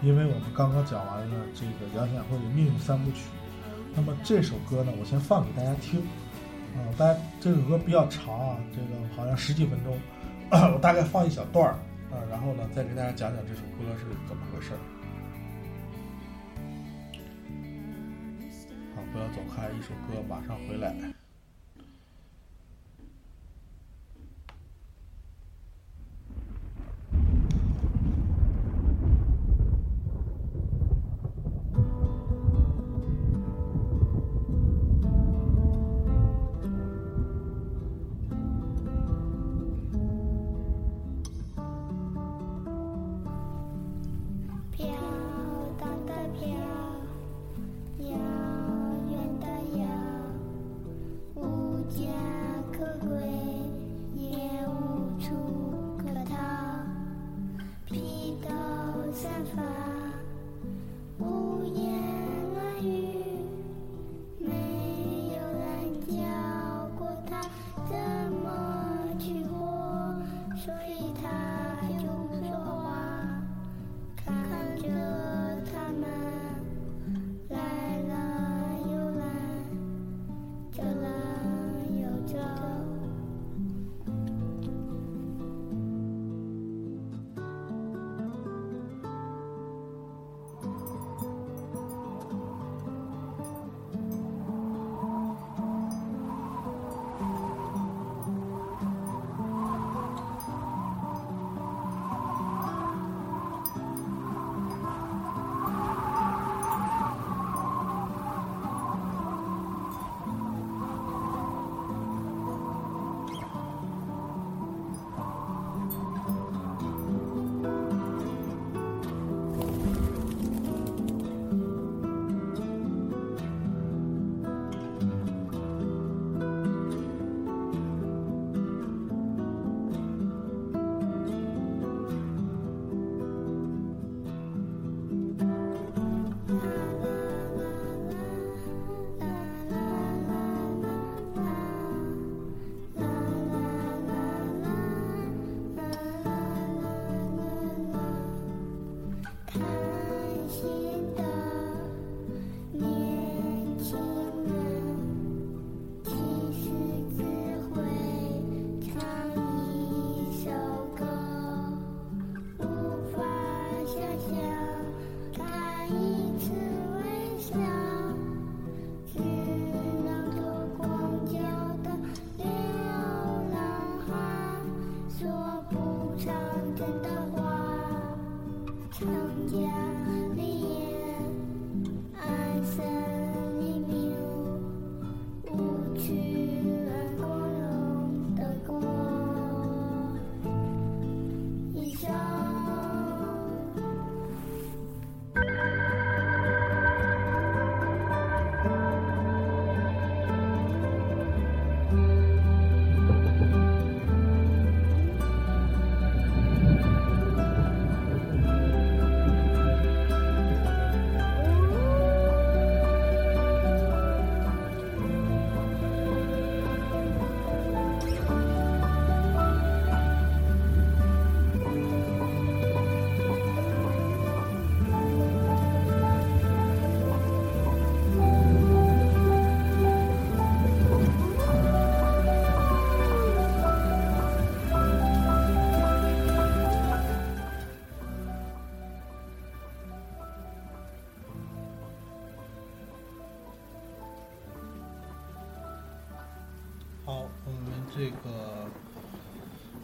因为我们刚刚讲完了这个杨显慧的命运三部曲。那么这首歌呢，我先放给大家听，啊，大家这首歌比较长啊，这个好像十几分钟，我大概放一小段儿啊，然后呢再给大家讲讲这首歌是怎么回事儿。好，不要走开，一首歌马上回来。forever.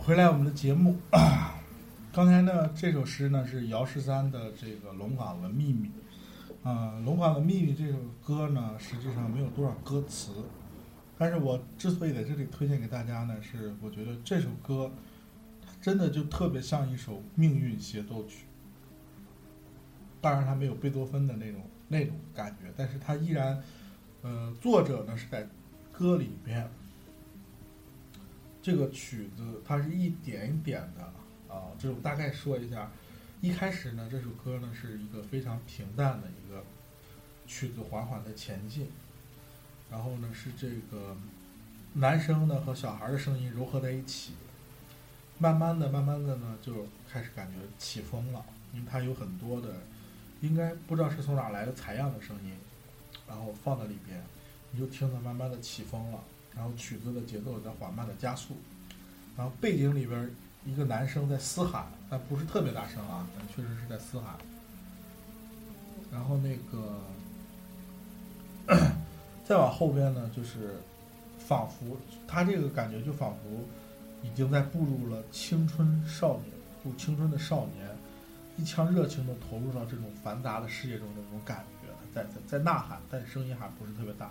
回来我们的节目。刚才呢，这首诗呢是姚十三的这个《龙岗的秘密》。啊，《龙岗的秘密》这首歌呢，实际上没有多少歌词，但是我之所以在这里推荐给大家呢，是我觉得这首歌，它真的就特别像一首命运协奏曲。当然，它没有贝多芬的那种那种感觉，但是它依然，呃，作者呢是在歌里边，这个曲子它是一点一点的啊，这种大概说一下。一开始呢，这首歌呢是一个非常平淡的一个曲子，缓缓的前进。然后呢，是这个男生呢和小孩的声音融合在一起，慢慢的、慢慢的呢就开始感觉起风了，因为它有很多的，应该不知道是从哪来的采样的声音，然后放在里边，你就听着慢慢的起风了，然后曲子的节奏在缓慢的加速，然后背景里边一个男生在嘶喊。但不是特别大声啊，但确实是在嘶喊。然后那个 再往后边呢，就是仿佛他这个感觉就仿佛已经在步入了青春少年，步青春的少年，一腔热情的投入到这种繁杂的世界中的那种感觉，在在在呐喊，但声音还不是特别大。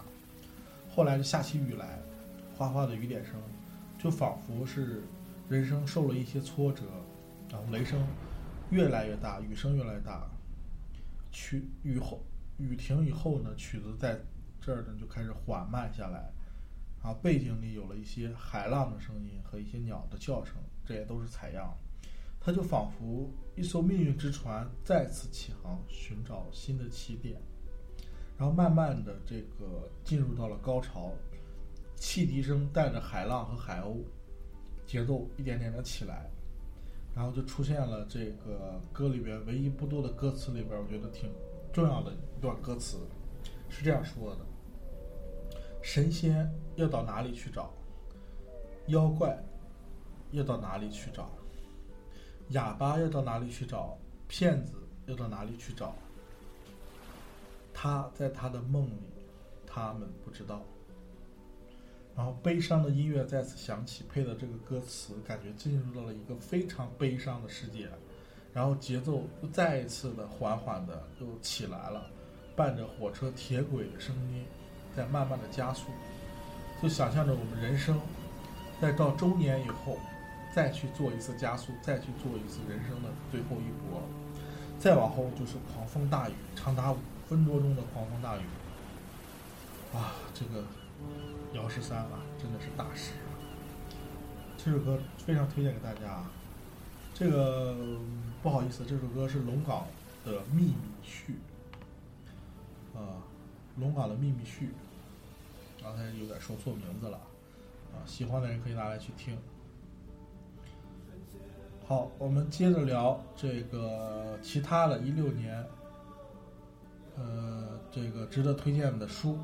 后来就下起雨来，哗哗的雨点声，就仿佛是人生受了一些挫折。然后雷声越来越大，雨声越来越大。曲雨后雨停以后呢，曲子在这儿呢就开始缓慢下来。然后背景里有了一些海浪的声音和一些鸟的叫声，这也都是采样。它就仿佛一艘命运之船再次起航，寻找新的起点。然后慢慢的这个进入到了高潮，汽笛声带着海浪和海鸥，节奏一点点的起来。然后就出现了这个歌里边唯一不多的歌词里边，我觉得挺重要的一段歌词，是这样说的：神仙要到哪里去找？妖怪要到哪里去找？哑巴要到哪里去找？骗子要到哪里去找？他在他的梦里，他们不知道。然后悲伤的音乐再次响起，配的这个歌词，感觉进入到了一个非常悲伤的世界。然后节奏又再一次的缓缓的又起来了，伴着火车铁轨的声音，在慢慢的加速。就想象着我们人生，在到中年以后，再去做一次加速，再去做一次人生的最后一搏。再往后就是狂风大雨，长达五分多钟的狂风大雨。啊，这个。姚十三啊，真的是大师！这首歌非常推荐给大家啊。这个不好意思，这首歌是龙岗的秘密序啊，龙岗的秘密序。刚才有点说错名字了啊，喜欢的人可以拿来去听。好，我们接着聊这个其他的一六年，呃，这个值得推荐的书。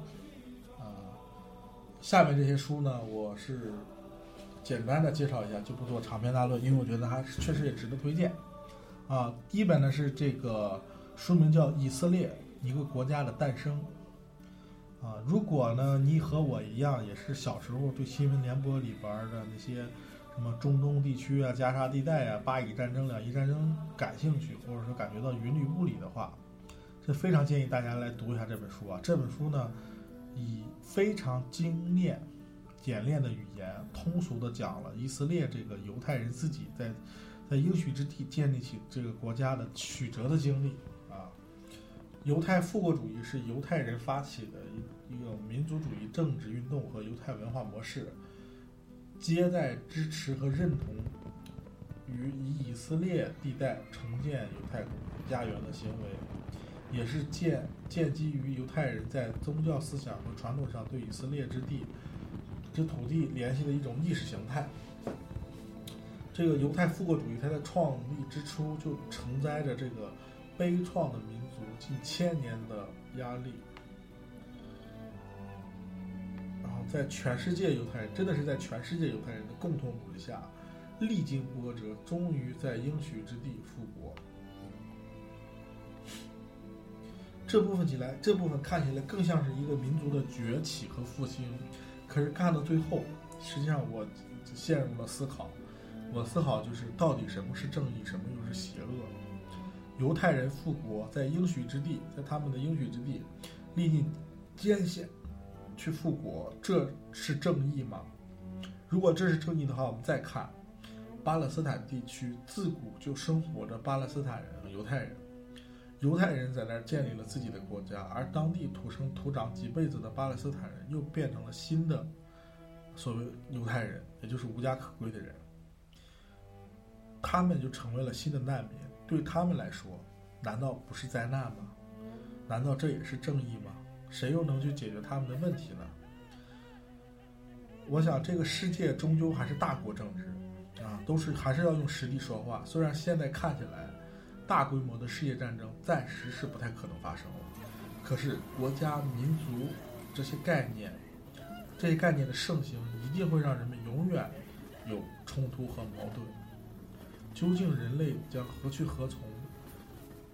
下面这些书呢，我是简单的介绍一下，就不做长篇大论，因为我觉得它确实也值得推荐。啊，第一本呢是这个书名叫《以色列：一个国家的诞生》。啊，如果呢你和我一样，也是小时候对新闻联播里边的那些什么中东地区啊、加沙地带啊、巴以战争、两伊战争感兴趣，或者说感觉到云里雾里的话，这非常建议大家来读一下这本书啊。这本书呢。以非常精炼、简练的语言，通俗的讲了以色列这个犹太人自己在在应许之地建立起这个国家的曲折的经历啊。犹太复国主义是犹太人发起的一一个民族主义政治运动和犹太文化模式，接待、支持和认同与以以色列地带重建犹太家园的行为。也是建建基于犹太人在宗教思想和传统上对以色列之地之土地联系的一种意识形态。这个犹太复国主义，它在创立之初就承载着这个悲怆的民族近千年的压力，然后在全世界犹太人，真的是在全世界犹太人的共同努力下，历经波折，终于在应许之地复国。这部分起来，这部分看起来更像是一个民族的崛起和复兴，可是看到最后，实际上我陷入了思考。我思考就是到底什么是正义，什么又是邪恶？犹太人复国在应许之地，在他们的应许之地，历尽艰险去复国，这是正义吗？如果这是正义的话，我们再看巴勒斯坦地区自古就生活着巴勒斯坦人犹太人，犹太人在那儿建立了自己的国家，而当地土生土长几辈子的巴勒斯坦人又变成了新的所谓犹太人，也就是无家可归的人。他们就成为了新的难民。对他们来说，难道不是灾难吗？难道这也是正义吗？谁又能去解决他们的问题呢？我想，这个世界终究还是大国政治，啊，都是还是要用实力说话。虽然现在看起来，大规模的世界战争暂时是不太可能发生了，可是国家、民族这些概念，这些概念的盛行，一定会让人们永远有冲突和矛盾。究竟人类将何去何从？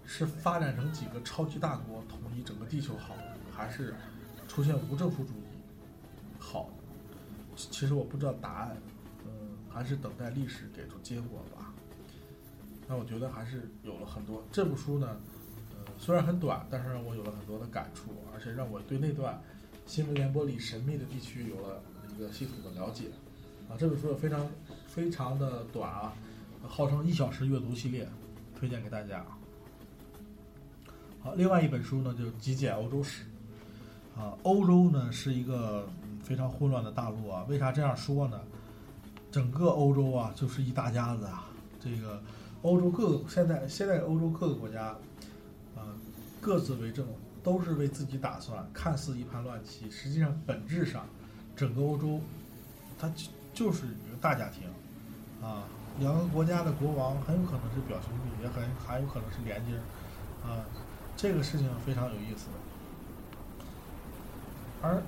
是发展成几个超级大国统一整个地球好，还是出现无政府主义好？其实我不知道答案，嗯，还是等待历史给出结果吧。那我觉得还是有了很多。这部书呢，呃，虽然很短，但是让我有了很多的感触，而且让我对那段新闻联播里神秘的地区有了一个系统的了解。啊，这本书非常非常的短啊。号称一小时阅读系列，推荐给大家。好，另外一本书呢，就极简欧洲史。啊，欧洲呢是一个非常混乱的大陆啊。为啥这样说呢？整个欧洲啊，就是一大家子啊。这个欧洲各个现在现在欧洲各个国家，啊，各自为政，都是为自己打算，看似一盘乱棋，实际上本质上，整个欧洲，它就就是一个大家庭，啊。两个国家的国王很有可能是表兄弟，也很还有可能是连襟，啊，这个事情非常有意思。而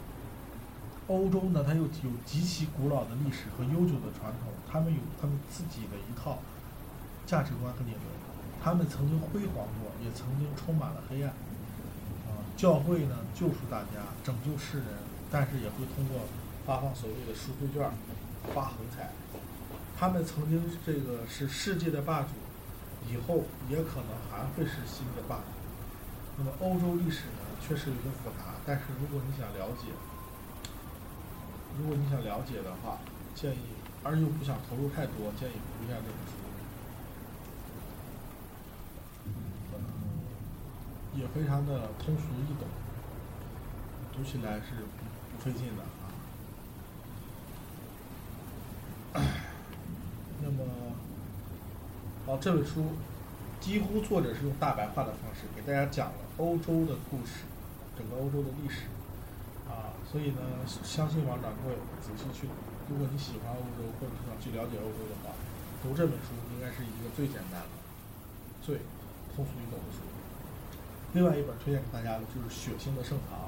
欧洲呢，它又有极其古老的历史和悠久的传统，他们有他们自己的一套价值观和理论。他们曾经辉煌过，也曾经充满了黑暗。啊，教会呢救赎大家，拯救世人，但是也会通过发放所谓的赎罪券，发横财。他们曾经这个是世界的霸主，以后也可能还会是新的霸主。那么欧洲历史呢，确实有些复杂，但是如果你想了解，如果你想了解的话，建议，而又不想投入太多，建议读一下这本书。嗯，也非常的通俗易懂，读起来是不费劲的啊。那么，好，这本书几乎作者是用大白话的方式给大家讲了欧洲的故事，整个欧洲的历史，啊，所以呢，相信王掌柜仔细去，如果你喜欢欧洲或者是想去了解欧洲的话，读这本书应该是一个最简单的、最通俗易懂的书。另外一本推荐给大家的就是《血腥的盛唐》。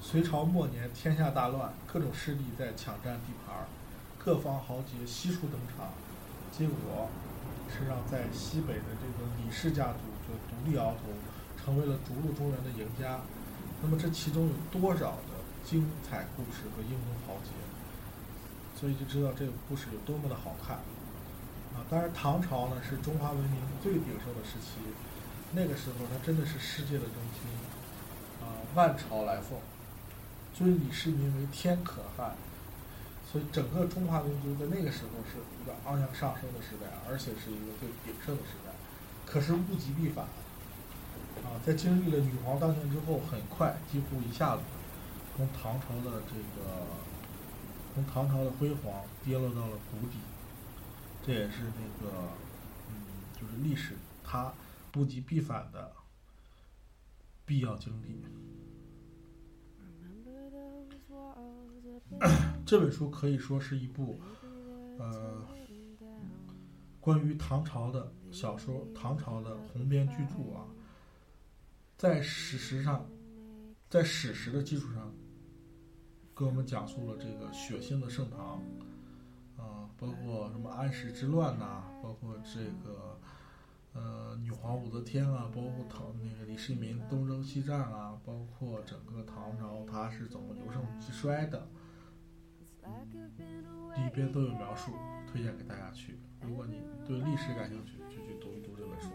隋朝末年，天下大乱，各种势力在抢占地盘。各方豪杰悉数登场，结果是让在西北的这个李氏家族就独立鳌头，成为了逐鹿中原的赢家。那么这其中有多少的精彩故事和英雄豪杰？所以就知道这个故事有多么的好看啊！当然，唐朝呢是中华文明最鼎盛的时期，那个时候它真的是世界的中心啊，万朝来奉，尊李世民为天可汗。所以，整个中华民族在那个时候是一个昂扬上升的时代，而且是一个最鼎盛的时代。可是物极必反，啊，在经历了女皇当权之后，很快几乎一下子从唐朝的这个从唐朝的辉煌跌落到了谷底。这也是那个嗯，就是历史它物极必反的必要经历。这本书可以说是一部，呃，关于唐朝的小说，唐朝的鸿篇巨著啊。在史实上，在史实的基础上，给我们讲述了这个血腥的盛唐，啊，包括什么安史之乱呐，包括这个，呃，女皇武则天啊，包括唐那个李世民东征西战啊，包括整个唐朝它是怎么由盛及衰的。里边都有描述，推荐给大家去。如果你对历史感兴趣，就去读一读这本书。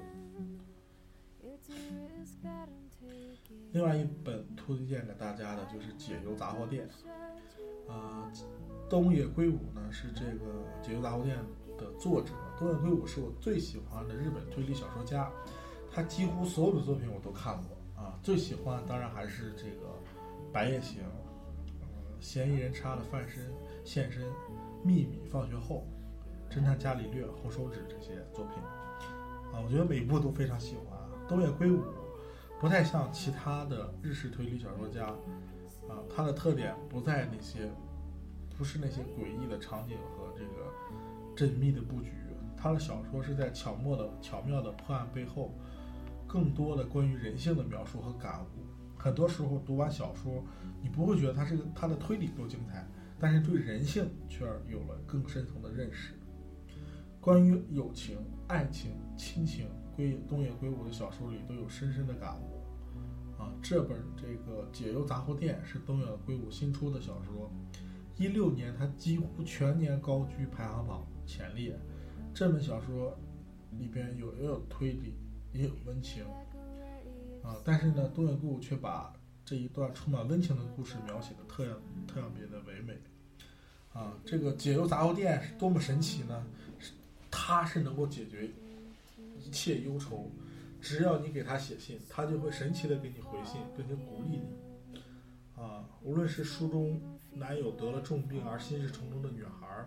另外一本推荐给大家的就是《解忧杂货店》。啊，东野圭吾呢是这个《解忧杂货店》的作者。东野圭吾是我最喜欢的日本推理小说家，他几乎所有的作品我都看过啊。最喜欢当然还是这个《白夜行》、《嫌疑人查的翻身现身》、《秘密》、放学后、侦探伽利略、红手指这些作品啊，我觉得每一部都非常喜欢。东野圭吾不太像其他的日式推理小说家啊，他的特点不在那些，不是那些诡异的场景缜密的布局，他的小说是在巧妙的巧妙的破案背后，更多的关于人性的描述和感悟。很多时候读完小说，你不会觉得他是个他的推理够精彩，但是对人性却有了更深层的认识。关于友情、爱情、亲情，归东野圭吾的小说里都有深深的感悟。啊，这本这个《解忧杂货店》是东野圭吾新出的小说，一六年他几乎全年高居排行榜潜力。这本小说里边有也有推理，也有温情。啊，但是呢，东野圭吾却把这一段充满温情的故事描写的特样特别的唯美。啊，这个解忧杂货店是多么神奇呢？是它是能够解决一切忧愁，只要你给他写信，他就会神奇的给你回信，并且鼓励你。啊，无论是书中男友得了重病而心事重重的女孩，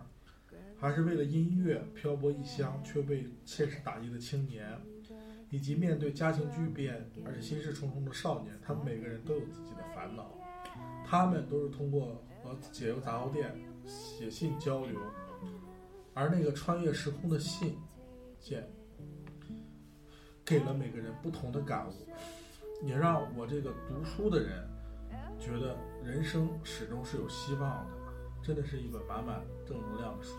还是为了音乐漂泊异乡却被现实打击的青年，以及面对家庭巨变而且心事重重的少年，他们每个人都有自己的烦恼，他们都是通过和解忧杂货店写信交流，而那个穿越时空的信件，给了每个人不同的感悟，也让我这个读书的人觉得人生始终是有希望的，真的是一本满满正能量的书！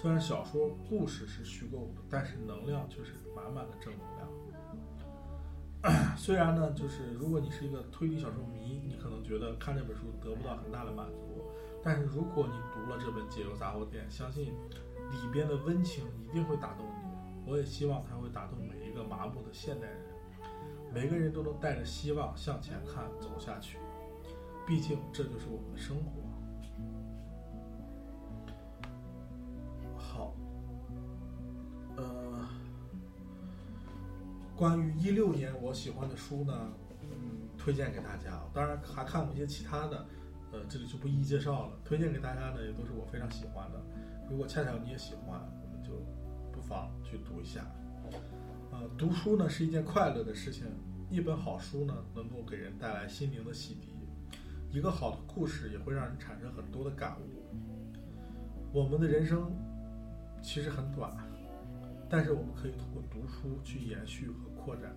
虽然小说故事是虚构的，但是能量却是满满的正能量。虽然呢，就是如果你是一个推理小说迷，你可能觉得看这本书得不到很大的满足，但是如果你读了这本《解忧杂货店》，相信里边的温情一定会打动你。我也希望它会打动每一个麻木的现代人，每个人都能带着希望向前看，走下去。毕竟这就是我们的生活。呃，关于一六年我喜欢的书呢，嗯，推荐给大家。当然还看过一些其他的，呃，这里就不一一介绍了。推荐给大家呢，也都是我非常喜欢的。如果恰巧你也喜欢，我们就不妨去读一下。呃，读书呢是一件快乐的事情，一本好书呢能够给人带来心灵的洗涤，一个好的故事也会让人产生很多的感悟。我们的人生其实很短，但是我们可以通过读书去延续和扩展。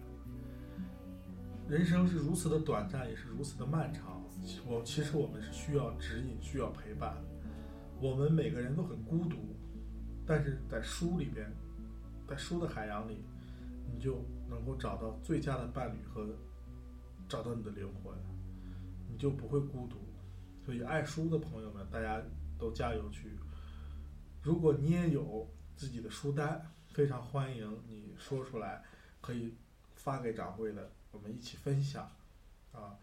人生是如此的短暂，也是如此的漫长。我其实我们是需要指引，需要陪伴。我们每个人都很孤独，但是在书里边，在书的海洋里，你就能够找到最佳的伴侣和找到你的灵魂，你就不会孤独。所以，爱书的朋友们，大家都加油去！如果你也有自己的书单，非常欢迎你说出来，可以发给掌柜的，我们一起分享，啊，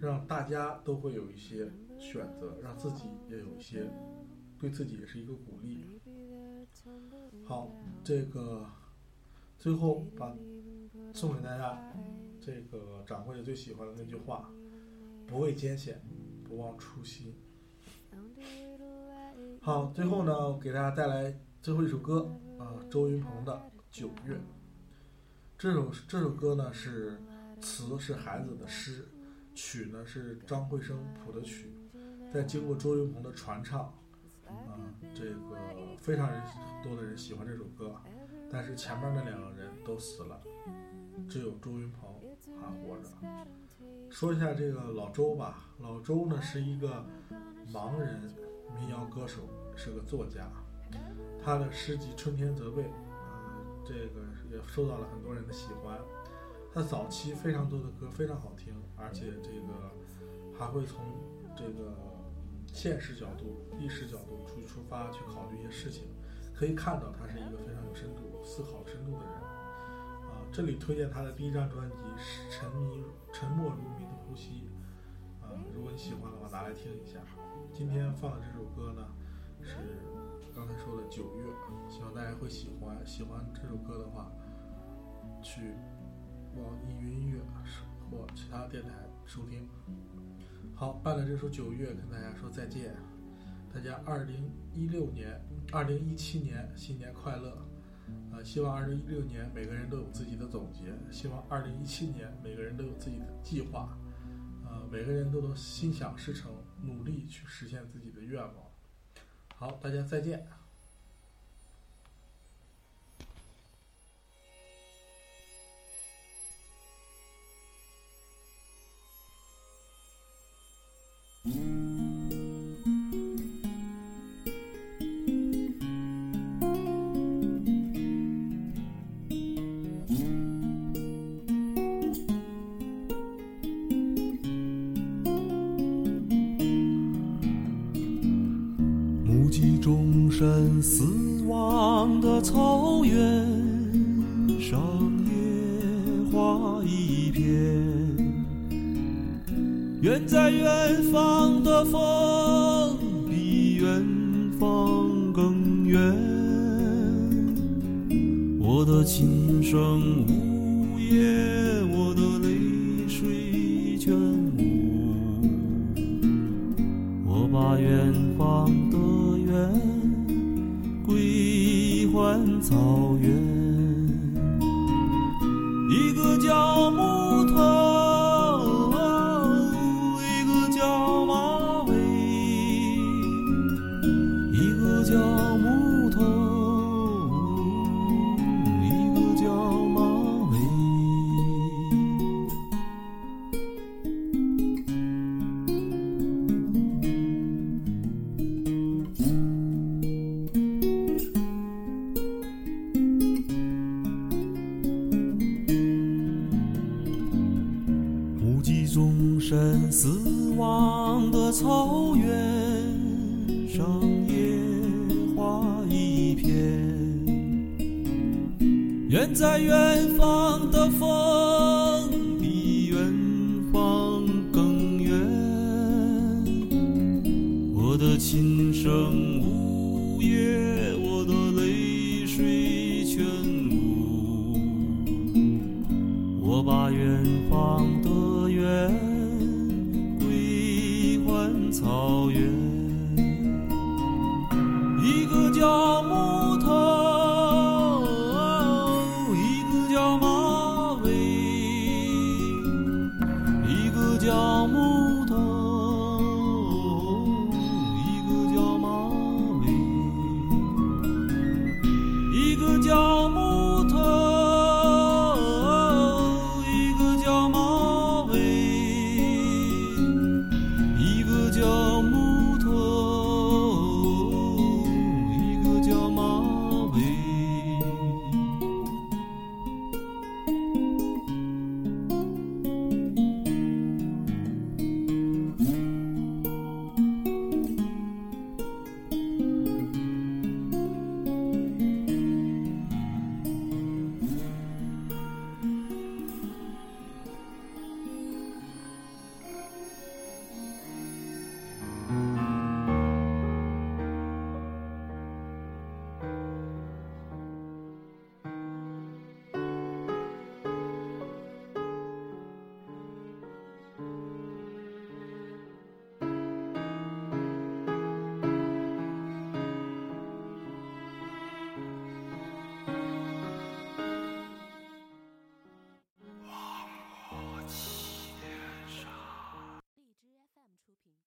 让大家都会有一些选择，让自己也有一些，对自己也是一个鼓励。好，这个最后把送给大家这个掌柜的最喜欢的那句话：不畏艰险，不忘初心。好，最后呢，给大家带来最后一首歌啊，周云鹏的《九月》。这首这首歌呢是词是孩子的诗，曲呢是张惠生谱的曲，在经过周云鹏的传唱，啊，这个非常人多的人喜欢这首歌，但是前面那两个人都死了，只有周云鹏还活着。说一下这个老周吧，老周呢是一个盲人民谣歌手，是个作家，他的诗集《春天责备》，呃，这个也受到了很多人的喜欢。他早期非常多的歌非常好听，而且这个还会从这个现实角度、历史角度出出发去考虑一些事情，可以看到他是一个非常有深度、思考深度的人。啊，这里推荐他的第一张专辑是《沉迷沉默如谜的呼吸》。啊，如果你喜欢的话，拿来听一下。今天放的这首歌呢，是刚才说的《九月》，希望大家会喜欢。喜欢这首歌的话，去网易云音乐或其他电台收听。好，伴了这首《九月》，跟大家说再见。大家二零一六年、二零一七年新年快乐！啊，希望二零一六年每个人都有自己的总结，希望二零一七年每个人都有自己的计划，呃，每个人都能心想事成，努力去实现自己的愿望。好，大家再见。死亡的草原上，野花一片。远在远方的风，比远方更远。我的琴声